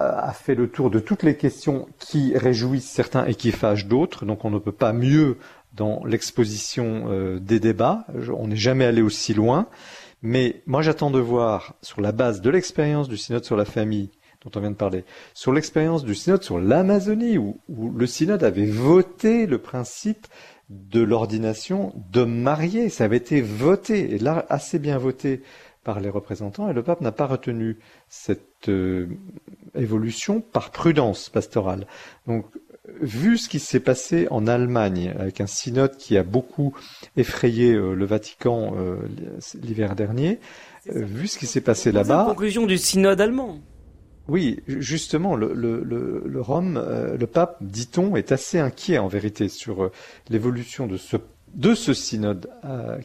euh, a fait le tour de toutes les questions qui réjouissent certains et qui fâchent d'autres. Donc on ne peut pas mieux dans l'exposition des débats. on n'est jamais allé aussi loin. Mais moi, j'attends de voir, sur la base de l'expérience du synode sur la famille dont on vient de parler, sur l'expérience du synode sur l'Amazonie, où, le synode avait voté le principe de l'ordination de mariés. Ça avait été voté, et là, assez bien voté par les représentants, et le pape n'a pas retenu cette euh, évolution par prudence pastorale. Donc, vu ce qui s'est passé en Allemagne, avec un synode qui a beaucoup effrayé euh, le Vatican euh, l'hiver dernier, vu ce qui s'est passé là-bas. La conclusion du synode allemand. Oui, justement, le, Rome, le pape, dit-on, est assez inquiet en vérité sur l'évolution de ce de ce synode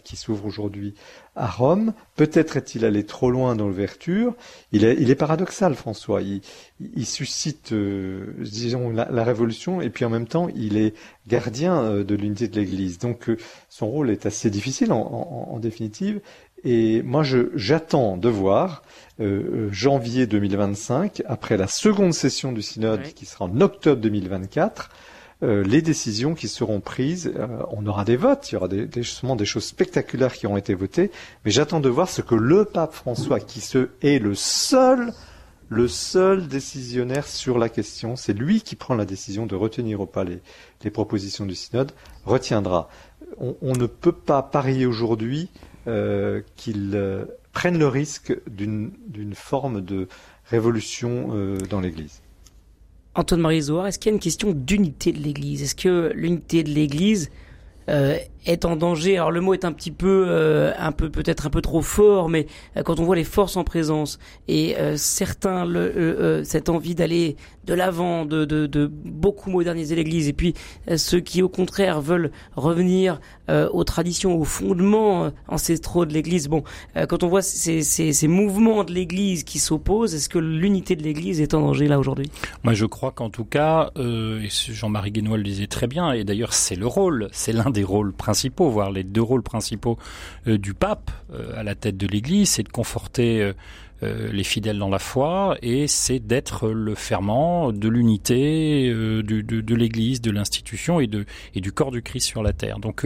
qui s'ouvre aujourd'hui à Rome. Peut-être est-il allé trop loin dans l'ouverture. Il est, paradoxal, François. Il, suscite, euh, disons, la, révolution, et puis en même temps, il est gardien euh, de l'unité de l'Église. Donc, euh, son rôle est assez difficile en définitive. Et moi, j'attends de voir janvier 2025, après la seconde session du synode qui sera en octobre 2024, euh, les décisions qui seront prises. Euh, on aura des votes, il y aura des, des, justement des choses spectaculaires qui ont été votées, mais j'attends de voir ce que le pape François, qui se, est le seul, le seul décisionnaire sur la question, c'est lui qui prend la décision de retenir au pas les, propositions du synode, retiendra. On, ne peut pas parier aujourd'hui euh, qu'il prenne le risque d'une forme de révolution dans l'Église. Antoine-Marie Zohar, est-ce qu'il y a une question d'unité de l'Église? Est-ce que l'unité de l'Église euh, est en danger. Alors le mot est un petit peu, euh, un peu peut-être un peu trop fort, mais euh, quand on voit les forces en présence et certains le, cette envie d'aller de l'avant, de, de, de, beaucoup moderniser l'Église, et puis ceux qui au contraire veulent revenir aux traditions, aux fondements ancestraux de l'Église. Bon, quand on voit ces, ces, ces mouvements de l'Église qui s'opposent, est-ce que l'unité de l'Église est en danger là aujourd'hui? Moi, je crois qu'en tout cas, et Jean-Marie Guénois le disait très bien, et d'ailleurs c'est le rôle, c'est l'un des rôles principaux, voire les deux rôles principaux euh, du pape euh, à la tête de l'Église, c'est de conforter euh, les fidèles dans la foi et c'est d'être le ferment de l'unité de, l'Église, de l'institution et, du corps du Christ sur la terre. Donc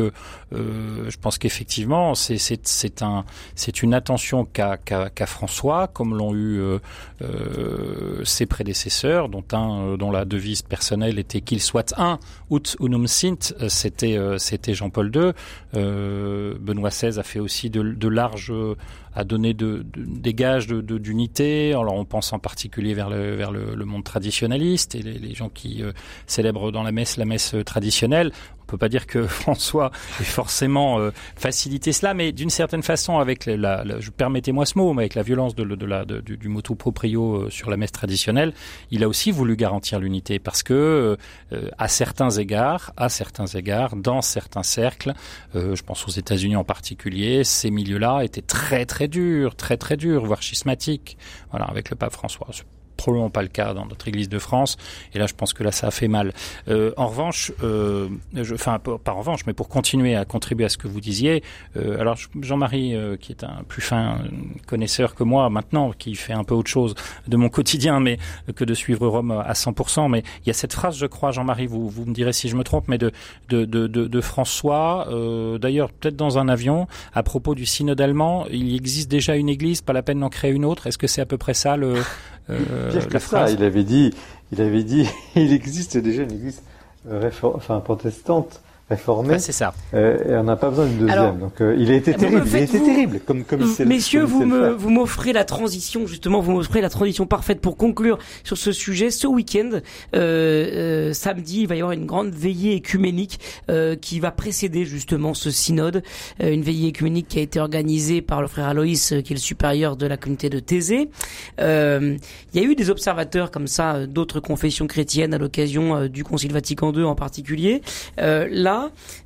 je pense qu'effectivement c'est, c'est, un, c'est une attention qu'a, François, comme l'ont eu ses prédécesseurs, dont dont la devise personnelle était qu'il soit un, ut unum sint, c'était, c'était Jean-Paul II. Benoît XVI a fait aussi de, larges donner de, des gages d'unité. Alors on pense en particulier vers le, vers le, monde traditionnaliste et les, gens qui euh, célèbrent dans la messe la messe traditionnelle. On peut pas dire que François ait forcément euh, facilité cela, mais d'une certaine façon, avec la, je permettez-moi ce mot, mais avec la violence de, de la, du, du motu proprio euh, sur la messe traditionnelle, il a aussi voulu garantir l'unité parce que, euh, à certains égards, à certains égards, dans certains cercles, je pense aux États-Unis en particulier, ces milieux-là étaient très très durs, très très durs, voire schismatiques. Voilà, avec le pape François probablement pas le cas dans notre Église de France. Et là, je pense que là, ça a fait mal. Euh, en revanche, euh, je, enfin, pas en revanche, mais pour continuer à contribuer à ce que vous disiez, euh, alors Jean-Marie, euh, qui est un plus fin connaisseur que moi maintenant, qui fait un peu autre chose de mon quotidien, mais que de suivre Rome à 100%. Mais il y a cette phrase, je crois, Jean-Marie, vous, vous me direz si je me trompe, mais de, de, de, de, de François, euh, d'ailleurs peut-être dans un avion, à propos du synode allemand, il existe déjà une église, pas la peine d'en créer une autre. Est-ce que c'est à peu près ça le, euh, Pire que ça, il avait dit, il avait dit, il existe déjà une église enfin protestante réformé. c'est ça. Euh, et on n'a pas besoin d'une deuxième. Donc euh, il a été terrible. il a été terrible comme comme Messieurs, vous me vous m'offrez la transition justement. Vous m'offrez la transition parfaite pour conclure sur ce sujet. Ce week-end, euh, euh samedi, il va y avoir une grande veillée écuménique euh, qui va précéder justement ce synode. une veillée écuménique qui a été organisée par le frère Aloïs, qui est le supérieur de la communauté de Thésée. il y a eu des observateurs comme ça d'autres confessions chrétiennes à l'occasion du Concile Vatican II en particulier. là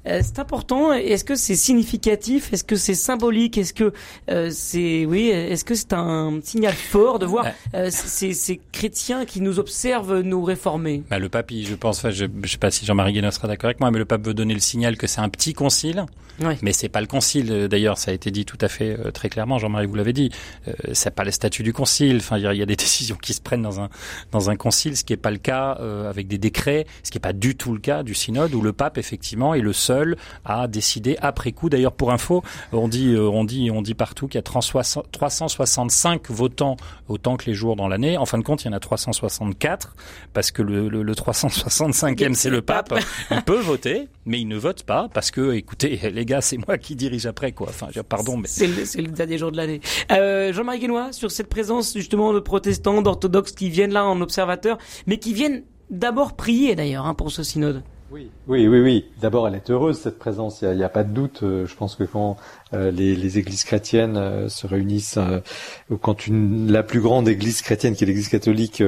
euh, c'est important. Est-ce que c'est significatif? Est-ce que c'est symbolique? Est-ce que euh, c'est oui Est-ce que c'est un signal fort de voir euh, ces, chrétiens qui nous observent nous réformer? Bah, Le pape, je pense, je, ne sais pas si Jean-Marie Guénon sera d'accord avec moi, mais le pape veut donner le signal que c'est un petit concile. Oui. Mais c'est pas le concile. D'ailleurs, ça a été dit tout à fait très clairement. Jean-Marie, vous l'avez dit. c'est pas le statut du concile. Enfin, il y, a des décisions qui se prennent dans un dans un concile, ce qui est pas le cas avec des décrets, ce qui est pas du tout le cas du synode où le pape effectivement effectivement, est le seul à décider après coup. D'ailleurs, pour info, on dit, euh, on dit, on dit partout qu'il y a 365 votants autant que les jours dans l'année. En fin de compte, il y en a 364 parce que le, le, 365e, c'est le pape. Il peut voter, mais il ne vote pas parce que, écoutez, les gars, c'est moi qui dirige après, quoi. Enfin, pardon, mais c'est le, le, dernier jour de l'année. Euh, Jean-Marie Guénois, sur cette présence justement de protestants, d'orthodoxes qui viennent là en observateur, mais qui viennent d'abord prier d'ailleurs hein, pour ce synode. Oui, oui, oui, oui. D'abord, elle est heureuse cette présence. Il n'y a, pas de doute. Euh, je pense que quand euh, les, églises chrétiennes euh, se réunissent, ou quand une, la plus grande église chrétienne, qui est l'Église catholique,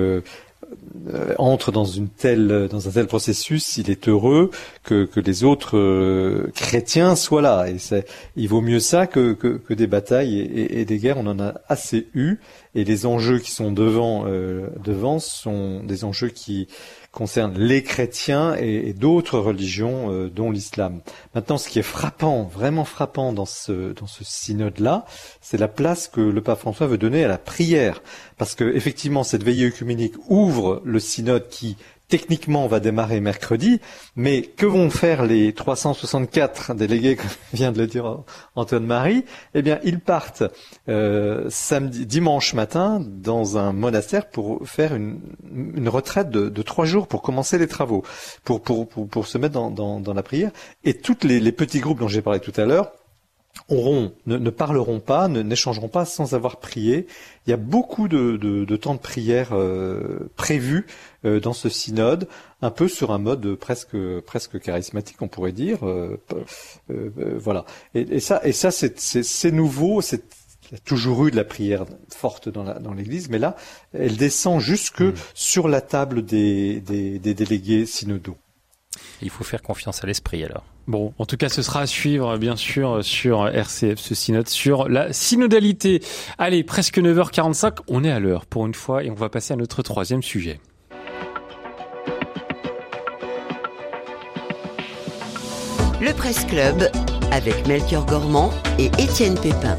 entre dans une telle, dans un tel processus, il est heureux que, les autres chrétiens soient là. Et c'est, il vaut mieux ça que, que, des batailles et, des guerres. On en a assez eu. Et les enjeux qui sont devant, devant sont des enjeux qui concerne les chrétiens et, d'autres religions, euh, dont l'islam. Maintenant, ce qui est frappant, vraiment frappant dans ce, dans ce synode-là, c'est la place que le pape François veut donner à la prière. Parce que, effectivement, cette veillée œcuménique ouvre le synode qui techniquement va démarrer mercredi, mais que vont faire les 364 délégués, comme vient de le dire Antoine Marie? Eh bien, ils partent euh, samedi, dimanche matin dans un monastère pour faire une, retraite de, trois jours pour commencer les travaux, pour, pour, pour, se mettre dans, la prière. Et tous les petits groupes dont j'ai parlé tout à l'heure auront, ne, ne, parleront pas, n'échangeront pas sans avoir prié. Il y a beaucoup de, de, de temps de prière euh, prévus euh, dans ce synode, un peu sur un mode presque presque charismatique, on pourrait dire. Euh, euh, voilà. Et, et, ça, et ça, c'est nouveau. C'est il y a toujours eu de la prière forte dans l'Église, mais là, elle descend jusque mmh. sur la table des, des, des délégués synodaux. Il faut faire confiance à l'esprit alors. Bon, en tout cas, ce sera à suivre, bien sûr, sur RCF, ce synode, sur la synodalité. Allez, presque 9h45, on est à l'heure pour une fois et on va passer à notre troisième sujet. Le Presse Club avec Melchior Gormand et Étienne Pépin.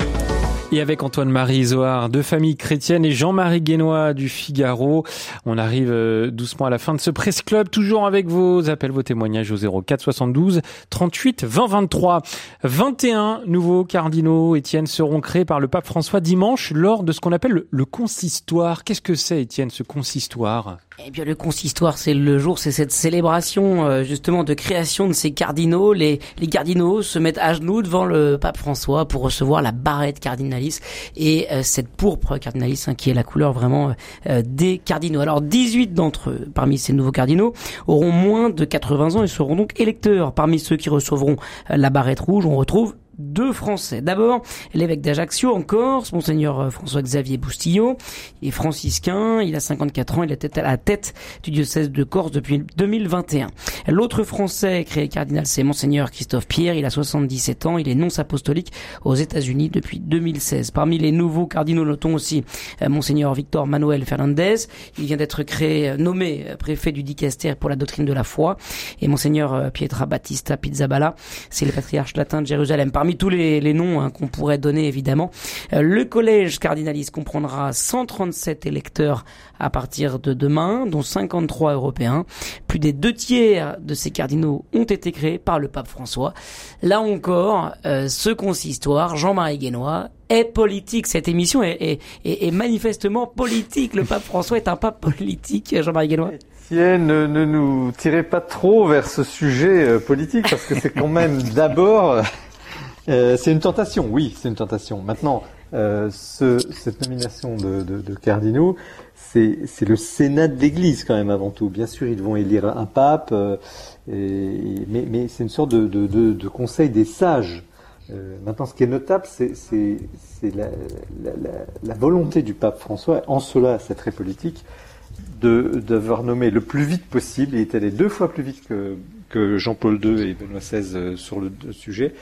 Et avec Antoine-Marie Isoard de Famille Chrétienne et Jean-Marie Guénois du Figaro, on arrive euh, doucement à la fin de ce Presse Club, toujours avec vos appels, vos témoignages au 04 72 38 20 23. 21 nouveaux cardinaux, Étienne, seront créés par le pape François dimanche lors de ce qu'on appelle le consistoire. Qu'est-ce que c'est, Étienne, ce consistoire? Eh bien, le consistoire, c'est le jour, c'est cette célébration euh, justement de création de ces cardinaux. Les, les cardinaux se mettent à genoux devant le pape François pour recevoir la barrette cardinalis et euh, cette pourpre cardinalis hein, qui est la couleur vraiment euh, des cardinaux. Alors, 18 d'entre eux, parmi ces nouveaux cardinaux, auront moins de 80 ans et seront donc électeurs. Parmi ceux qui recevront la barrette rouge, on retrouve deux Français. D'abord, l'évêque d'Ajaccio en Corse, monseigneur euh, François-Xavier Boustillot. Il est franciscain, il a 54 ans, il est à la tête du diocèse de Corse depuis 2021. L'autre Français créé cardinal, c'est monseigneur Christophe Pierre, il a 77 ans, il est nonce apostolique aux États-Unis depuis 2016. Parmi les nouveaux cardinaux, notons aussi euh, monseigneur Victor Manuel Fernandez, il vient d'être créé, euh, nommé préfet du dicaster pour la doctrine de la foi, et monseigneur Pietra Battista Pizzaballa, c'est le patriarche latin de Jérusalem tous les, noms hein, qu'on pourrait donner évidemment, euh, le collège cardinaliste comprendra 137 électeurs à partir de demain, dont 53 européens. Plus des deux tiers de ces cardinaux ont été créés par le pape François. Là encore, euh, ce consistoire, Jean-Marie Guénois, est politique. Cette émission est, manifestement politique. Le pape François est un pape politique, Jean-Marie Guénois. Ne, ne, nous tirez pas trop vers ce sujet euh, politique parce que c'est quand même d'abord euh, c'est une tentation, oui, c'est une tentation. Maintenant, euh, ce, cette nomination de, de, de cardinaux, c'est le Sénat de l'Église quand même avant tout. Bien sûr, ils vont élire un pape, euh, mais, c'est une sorte de, de, conseil des sages. Maintenant, ce qui est notable, c'est la, volonté du pape François, en cela c'est très politique, d'avoir nommé le plus vite possible, il est allé deux fois plus vite que, Jean-Paul II et Benoît XVI sur le sujet,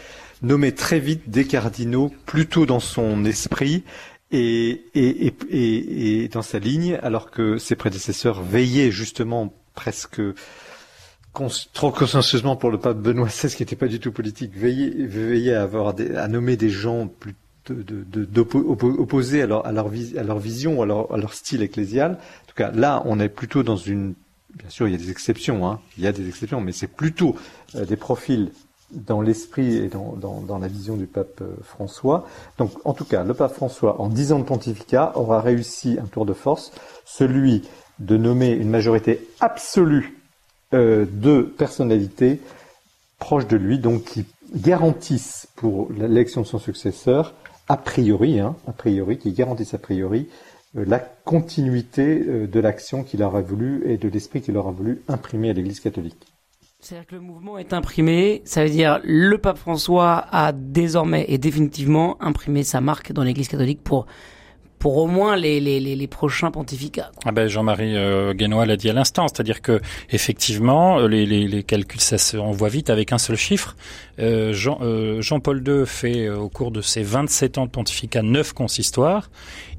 nommer très vite des cardinaux plutôt dans son esprit et, dans sa ligne, alors que ses prédécesseurs veillaient justement presque trop consciencieusement pour le pape Benoît XVI, qui n'était pas du tout politique, veillaient, à, avoir à nommer des gens plus opposés à leur, vision, à leur, style ecclésial. En tout cas, là, on est plutôt dans une bien sûr, il y a des exceptions, hein, il y a des exceptions, mais c'est plutôt des profils dans l'esprit et dans, la vision du pape François. Donc, en tout cas, le pape François, en dix ans de pontificat, aura réussi un tour de force, celui de nommer une majorité absolue euh, de personnalités proches de lui, donc qui garantissent pour l'élection de son successeur, a priori, hein, a priori, qui garantissent a priori euh, la continuité euh, de l'action qu'il aura voulu et de l'esprit qu'il aura voulu imprimer à l'Église catholique. C'est-à-dire que le mouvement est imprimé, ça veut dire le pape François a désormais et définitivement imprimé sa marque dans l'Église catholique pour pour au moins les, les, les, prochains pontificats. Ah ben Jean-Marie euh, Guénois l'a dit à l'instant, c'est-à-dire que effectivement les, les, les calculs ça se on voit vite avec un seul chiffre. Euh, Jean, euh, Jean-Paul II fait euh, au cours de ses 27 ans de pontificat neuf consistoires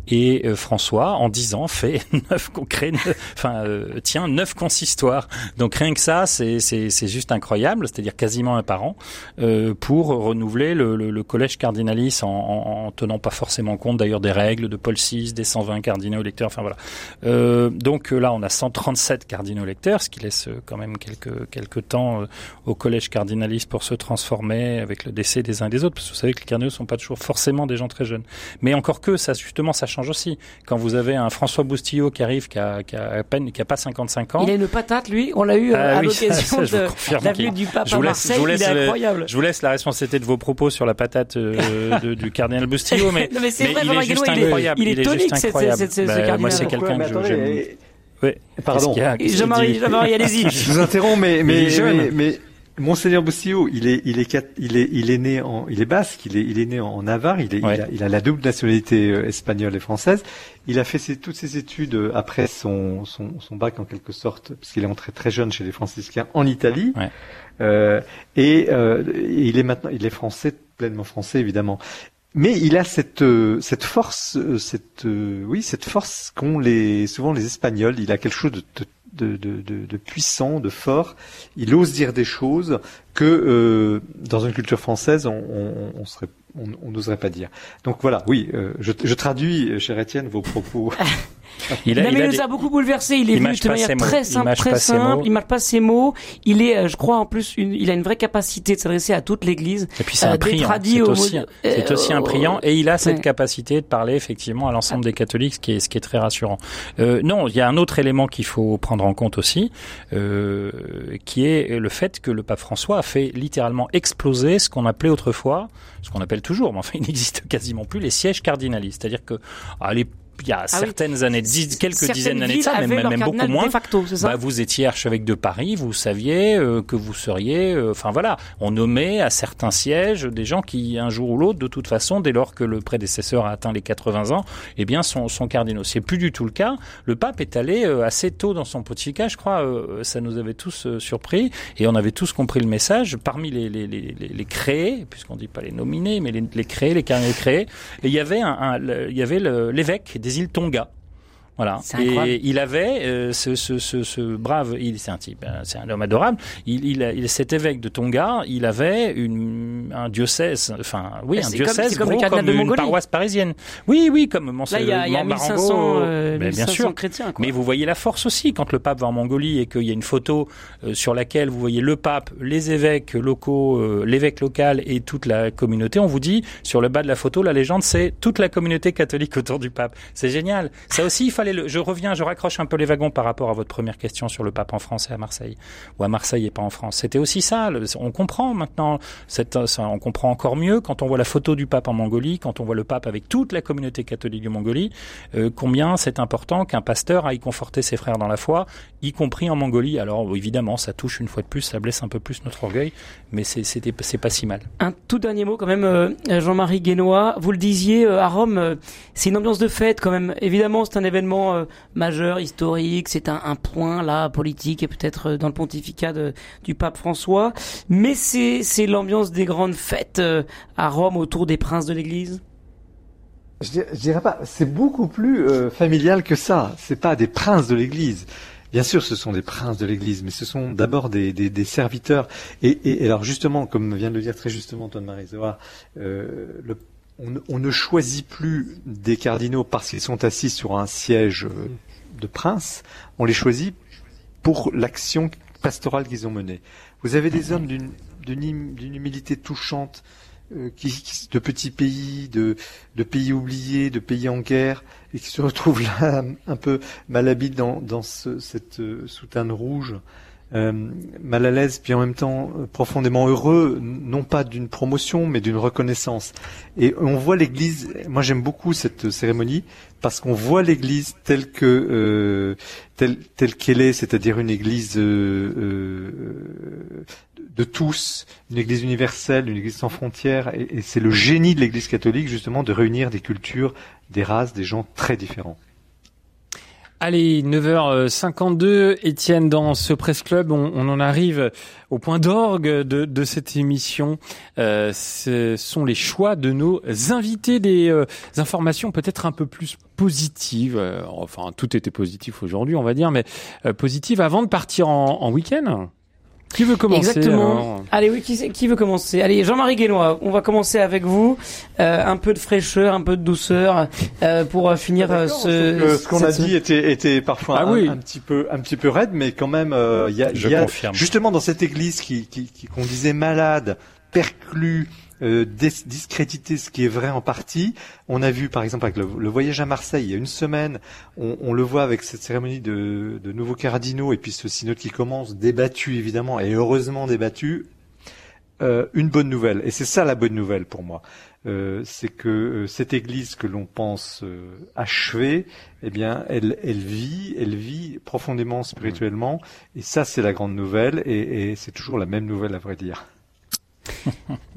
et euh, François, en dix ans, fait neuf, crée, enfin, euh, tient neuf consistoires. Donc rien que ça, c'est, c'est, c'est juste incroyable, c'est-à-dire quasiment un par an, euh, pour renouveler le, le, le collège cardinalis en, en, en, tenant pas forcément compte d'ailleurs des règles de Paul VI, des 120 cardinaux électeurs, enfin voilà. Euh, donc là, on a 137 cardinaux électeurs, ce qui laisse quand même quelques, quelques temps au collège cardinalis pour se transformer avec le décès des uns et des autres, parce que vous savez que les cardinaux sont pas toujours forcément des gens très jeunes. Mais encore que, ça justement, ça change aussi. Quand vous avez un François Boustillot qui arrive, qui a, qui a à peine, qui a pas 55 ans. Il a une patate, lui. On l'a eu euh, ah à l'occasion de l'avenue du pape je vous laisse, Marseille. Je vous laisse, il est incroyable. Je vous laisse la responsabilité de vos propos sur la patate euh, de, du cardinal Boustillot, mais, non, mais, c'est vrai, il, est juste incroyable. Il est, il est tonique, c'est, c'est, c'est, bah, Moi, c'est quelqu'un que j'aime. Oui. Pardon. Jean-Marie, Jean-Marie, allez-y. Je vous interromps, mais, mais, mais, Monseigneur Boustillot, il est, il est, il est, il est né en, il est basque, il est, il est né en Navarre, il, est, il, a, il, a, la double nationalité euh, espagnole et française. Il a fait ses, toutes ses études euh, après son, son, son, bac en quelque sorte, puisqu'il est entré très jeune chez les franciscains en Italie. Ouais. Euh, et euh, il est maintenant, il est français, pleinement français évidemment. Mais il a cette euh, cette force, cette oui, cette force qu'ont les souvent les Espagnols. Il a quelque chose de, de de, de, de, puissant, de fort. Il ose dire des choses que euh, dans une culture française, on, on, on serait on n'oserait pas dire. Donc voilà, oui, euh, je, je, traduis, cher Étienne, vos propos. il a, il, a nous a beaucoup bouleversé. Il est venu de manière très simple, très simple. Il marche pas ses mots. Il est, euh, je crois, en plus, une, il a une vraie capacité de s'adresser à toute l'Église. Et puis c'est un priant. C'est aussi, un priant. Et il a cette capacité de parler effectivement à l'ensemble des catholiques, ce qui est, ce qui est très rassurant. Euh, non, il y a un autre élément qu'il faut prendre en compte aussi, euh, qui est le fait que le pape François a fait littéralement exploser ce qu'on appelait autrefois, ce qu'on appelle toujours, mais enfin, il n'existe quasiment plus les sièges cardinalistes. C'est-à-dire que à il y a ah certaines années, quelques dizaines d'années de ça, mais même, beaucoup moins. Facto, ça bah, vous étiez archevêque de Paris, vous saviez euh, que vous seriez. Euh, enfin voilà, on nommait à certains sièges des gens qui, un jour ou l'autre, de toute façon, dès lors que le prédécesseur a atteint les 80 ans, eh bien, sont, sont cardinaux. C'est plus du tout le cas. Le pape est allé euh, assez tôt dans son pontificat, je crois. ça nous avait tous surpris et on avait tous compris le message. Parmi les, les, les, les créés, puisqu'on dit pas les nominés, mais les, les créés, les cardinaux créés, et il y avait un, un il y avait l'évêque des îles Tonga. Voilà. Et il avait euh, ce, ce, ce, ce, brave, il c'est un type, hein, c'est un homme adorable. Il, il, il, cet évêque de Tonga, il avait une, un diocèse, enfin oui, un diocèse comme, gros comme, une paroisse parisienne. Oui, oui, comme Monseigneur. Là, il y a, il y a 1500, euh, bien sûr. chrétiens. Quoi. Mais vous voyez la force aussi quand le pape va en Mongolie et qu'il y a une photo euh, sur laquelle vous voyez le pape, les évêques locaux, euh, l'évêque local et toute la communauté. On vous dit sur le bas de la photo, la légende, c'est toute la communauté catholique autour du pape. C'est génial. Ça aussi, il je reviens, je raccroche un peu les wagons par rapport à votre première question sur le pape en France et à Marseille, ou à Marseille et pas en France. C'était aussi ça. On comprend maintenant, on comprend encore mieux quand on voit la photo du pape en Mongolie, quand on voit le pape avec toute la communauté catholique de Mongolie, euh, combien c'est important qu'un pasteur aille conforter ses frères dans la foi, y compris en Mongolie. Alors évidemment, ça touche une fois de plus, ça blesse un peu plus notre orgueil, mais c'est pas si mal. Un tout dernier mot quand même, euh, Jean-Marie Guénois. Vous le disiez euh, à Rome, c'est une ambiance de fête quand même. Évidemment, c'est un événement majeur, historique, c'est un, point là politique et peut-être euh, dans le pontificat du pape François. Mais c'est l'ambiance des grandes fêtes euh, à Rome autour des princes de l'Église. Je, dirais pas, c'est beaucoup plus euh, familial que ça. C'est pas des princes de l'Église. Bien sûr, ce sont des princes de l'Église, mais ce sont d'abord des, serviteurs. Et, alors justement, comme vient de le dire très justement Antoine Marie euh, le on, ne choisit plus des cardinaux parce qu'ils sont assis sur un siège euh, de prince, on les choisit pour l'action pastorale qu'ils ont menée. Vous avez des hommes d'une humilité touchante, euh, de petits pays, de, de, pays oubliés, de pays en guerre, et qui se retrouvent là un peu malhabiles dans, dans ce, cette euh, soutane rouge euh, mal à l'aise, puis en même temps euh, profondément heureux, non pas d'une promotion, mais d'une reconnaissance. Et on voit l'Église. Moi, j'aime beaucoup cette cérémonie parce qu'on voit l'Église telle euh, qu'elle est, c'est-à-dire une Église de tous, une Église universelle, une Église sans frontières. Et c'est le génie de l'Église catholique justement de réunir des cultures, des races, des gens très différents. Allez, 9h52, Étienne, dans ce Presse Club, on, en arrive au point d'orgue de, cette émission. Euh, ce sont les choix de nos invités, des euh, informations peut-être un peu plus positives. Euh, enfin, tout était positif aujourd'hui, on va dire, mais euh, positives avant de partir en week-end. Qui veut commencer Exactement. Allez, oui, qui, qui, veut commencer? Allez, Jean-Marie Guénois, on va commencer avec vous. Euh, un peu de fraîcheur, un peu de douceur euh, pour euh, finir ce. ce qu'on a dit était, était parfois ah, un, oui. un, petit peu, un petit peu raide, mais quand même, euh, il y a, y a justement dans cette église qui, qui, qui qu'on disait malade, perclus, euh, discréditer ce qui est vrai en partie. On a vu par exemple avec le, voyage à Marseille il y a une semaine, on, on le voit avec cette cérémonie de, de nouveaux cardinaux et puis ce synode qui commence, débattu évidemment et heureusement débattu. Euh, une bonne nouvelle, et c'est ça la bonne nouvelle pour moi, euh, c'est que euh, cette Église que l'on pense euh, achevée, eh bien, elle, elle vit, elle vit profondément spirituellement, et ça c'est la grande nouvelle, et, et c'est toujours la même nouvelle à vrai dire.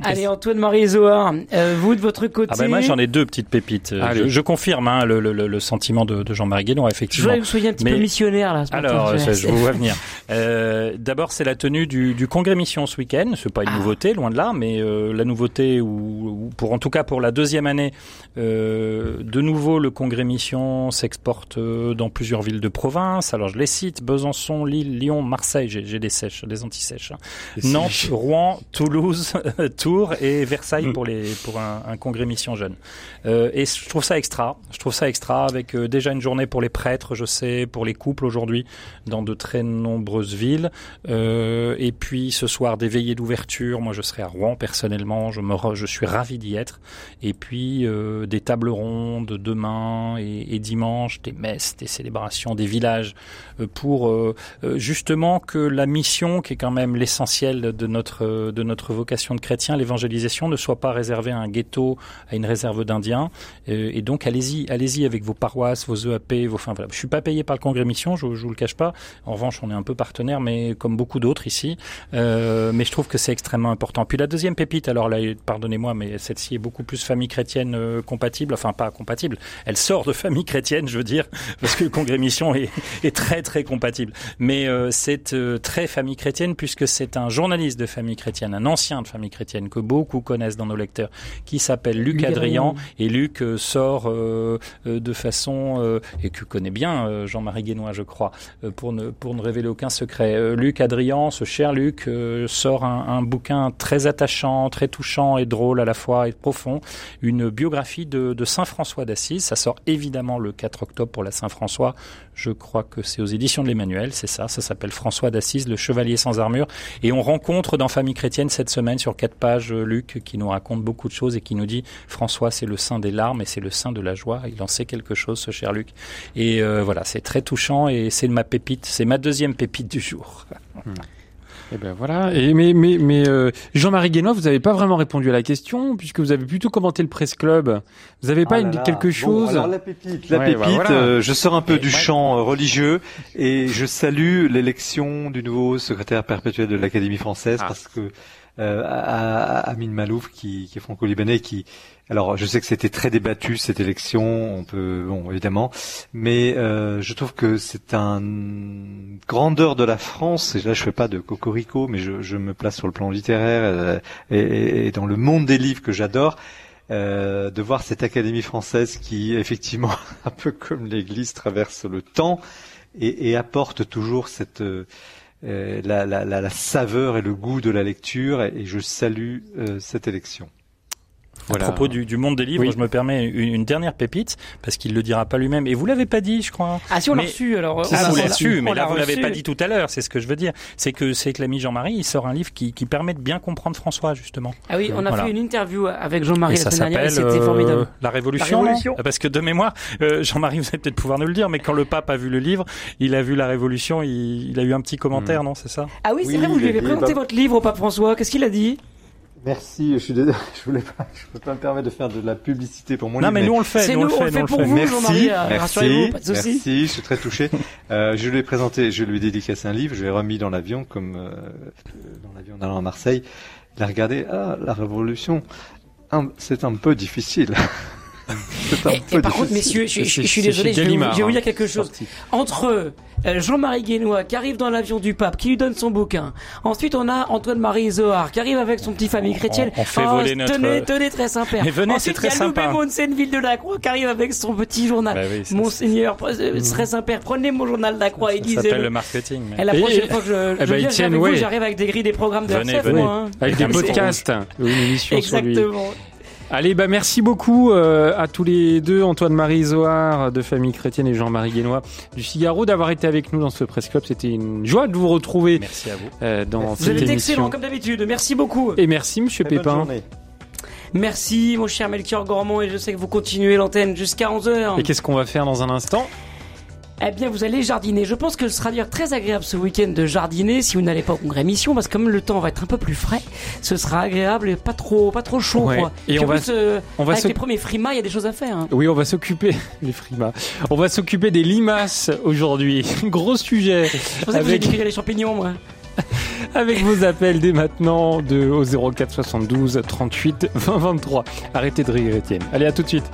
Allez Antoine Marie Zohar, euh, vous de votre côté. Ah ben moi j'en ai deux petites pépites. Je, je, confirme hein, le, le, le, sentiment de, de Jean-Marie Guénon effectivement. Je voudrais que vous soyez un petit peu missionnaire là. alors je vous vois venir. Euh, D'abord c'est la tenue du, du, congrès mission ce week-end. C'est pas une ah. nouveauté loin de là, mais euh, la nouveauté ou, ou, pour en tout cas pour la deuxième année, euh, de nouveau le congrès mission s'exporte euh, dans plusieurs villes de province. Alors je les cite Besançon, Lille, Lyon, Marseille. J'ai des sèches, des anti-sèches. Hein. Nantes, Rouen, Toulouse. Tours et Versailles pour les pour un, un congrès mission jeune. Euh, et je trouve ça extra. Je trouve ça extra avec euh, déjà une journée pour les prêtres, je sais, pour les couples aujourd'hui dans de très nombreuses villes. Euh, et puis ce soir des veillées d'ouverture. Moi, je serai à Rouen personnellement. Je me je suis ravi d'y être. Et puis des tables rondes demain et, et, dimanche, des messes, des célébrations, des villages pour justement que la mission, qui est quand même l'essentiel de notre de notre vocation de chrétien, l'évangélisation ne soit pas réservée à un ghetto, à une réserve d'Indiens. Euh, et donc, allez-y, allez-y avec vos paroisses, vos EAP, vos. Enfin, voilà. Je suis pas payé par le Congrès Mission, je, je vous le cache pas. En revanche, on est un peu partenaire, mais comme beaucoup d'autres ici. Euh, mais je trouve que c'est extrêmement important. Puis la deuxième pépite, alors là, pardonnez-moi, mais celle-ci est beaucoup plus famille chrétienne euh, compatible. Enfin, pas compatible. Elle sort de famille chrétienne, je veux dire, parce que le Congrès Mission est, très très compatible. Mais c'est très famille chrétienne puisque c'est un journaliste de famille chrétienne, un ancien de famille chrétienne que beaucoup connaissent dans nos lecteurs, qui s'appelle Luc, Adrian. Et Luc euh, sort euh, euh, de façon, et que connaît bien Jean-Marie Guénois, je crois, pour, ne, pour ne révéler aucun secret. Luc Adrian, ce cher Luc, sort un, un, bouquin très attachant, très touchant et drôle à la fois et profond, une biographie de, de Saint François d'Assise. Ça sort évidemment le 4 octobre pour la Saint François. Je crois que c'est aux éditions de l'Emmanuel, c'est ça. Ça s'appelle François d'Assise, le chevalier sans armure. Et on rencontre dans Famille chrétienne cette semaine sur quatre pages euh, Luc qui nous raconte beaucoup de choses et qui nous dit François c'est le sein des larmes et c'est le sein de la joie. Il en sait quelque chose ce cher Luc. Et euh, voilà, c'est très touchant et c'est ma pépite, c'est ma deuxième pépite du jour. Et eh ben voilà. Et mais mais mais euh, Jean-Marie Guénois, vous n'avez pas vraiment répondu à la question puisque vous avez plutôt commenté le presse club. Vous n'avez pas ah une, quelque chose bon, alors la pépite, la ouais, pépite. Bah voilà. euh, je sors un peu et du champ religieux et je salue l'élection du nouveau secrétaire perpétuel de l'Académie française ah. parce que euh, à, à Amin Malouf qui, qui est franco-libanais qui alors je sais que c'était très débattu cette élection on peut bon évidemment mais euh, je trouve que c'est un grandeur de la France et là je fais pas de cocorico mais je, je me place sur le plan littéraire euh, et, et, dans le monde des livres que j'adore euh, de voir cette académie française qui effectivement un peu comme l'Église traverse le temps et, et apporte toujours cette euh, la, la, la, saveur et le goût de la lecture et, je salue euh, cette élection. À propos du, du, monde des livres, je me permets une, une dernière pépite parce qu'il le dira pas lui-même. Et vous l'avez pas dit, je crois. Ah si on l'a reçu alors. Ah, vous l'avez reçu, mais là vous l'avez pas dit tout à l'heure. C'est ce que je veux dire. C'est que c'est que l'ami Jean-Marie, il sort un livre qui, qui, permet de bien comprendre François justement. Ah oui, on a fait une interview avec Jean-Marie la semaine dernière. C'était formidable. Euh, la Révolution. La Révolution. Parce que de mémoire, euh, Jean-Marie, vous allez peut-être pouvoir nous le dire, mais quand le pape a vu le livre, il a vu la Révolution, il, il a eu un petit commentaire, hmm. non C'est ça Ah oui, c'est vrai. Vous lui avez présenté votre livre au pape François. Qu'est-ce qu'il a dit? Merci, je suis désolé, je voulais pas, je peux pas me permettre de faire de la publicité pour mon non, livre. Non, mais nous on le fait, nous, on le fait, nous on le fait. Merci, merci, pas de merci, je suis très touché. euh, je lui ai présenté, je lui ai dédicacé un livre, je l'ai remis dans l'avion, comme euh, dans l'avion allant à Marseille. Il a regardé, ah, la Révolution, c'est un peu difficile. et, par contre, messieurs, je, suis désolé, je vais, vous, dire quelque chose. Entre euh, Jean-Marie Guénois qui arrive dans l'avion du pape, qui lui donne son bouquin. Ensuite, on a Antoine-Marie Zohar qui arrive avec son petit famille chrétienne. On, fait oh, voler notre... Tenez, tenez, très sympa. Mais venez, c'est très sympa. Ensuite, il y a ville de la Croix qui arrive avec son petit journal. Bah oui, Monseigneur, euh, très mmh. sympa. Prenez mon journal de la Croix et lisez. Ça s'appelle le marketing. Mais... Et la prochaine fois que je, je viens avec vous, j'arrive avec des grilles, des programmes de venez, venez. Hein. Avec des podcasts. Une émission Exactement. Allez, bah merci beaucoup euh, à tous les deux, Antoine-Marie Zohar de Famille Chrétienne et Jean-Marie Guénois du Figaro, d'avoir été avec nous dans ce Presse Club. C'était une joie de vous retrouver. Merci à vous. Euh, dans vous cette avez été excellent comme d'habitude. Merci beaucoup. Et merci, Monsieur Pépin. Merci, mon cher Melchior Gormand, et je sais que vous continuez l'antenne jusqu'à 11h. Et qu'est-ce qu'on va faire dans un instant? Eh bien, vous allez jardiner. Je pense que ce sera dire très agréable ce week-end de jardiner si vous n'allez pas au congrès mission, parce que comme le temps va être un peu plus frais, ce sera agréable et pas trop, pas trop chaud. Quoi. Et, on, va, euh, on va, avec les premiers frimas, il y a des choses à faire. Hein. Oui, on va s'occuper les frimas. On va s'occuper des limaces aujourd'hui. Gros sujet. Je pensais avec... que vous les champignons, moi. avec vos appels dès maintenant de au 04 72 38 20 23. Arrêtez de rire, Étienne. Allez, à tout de suite.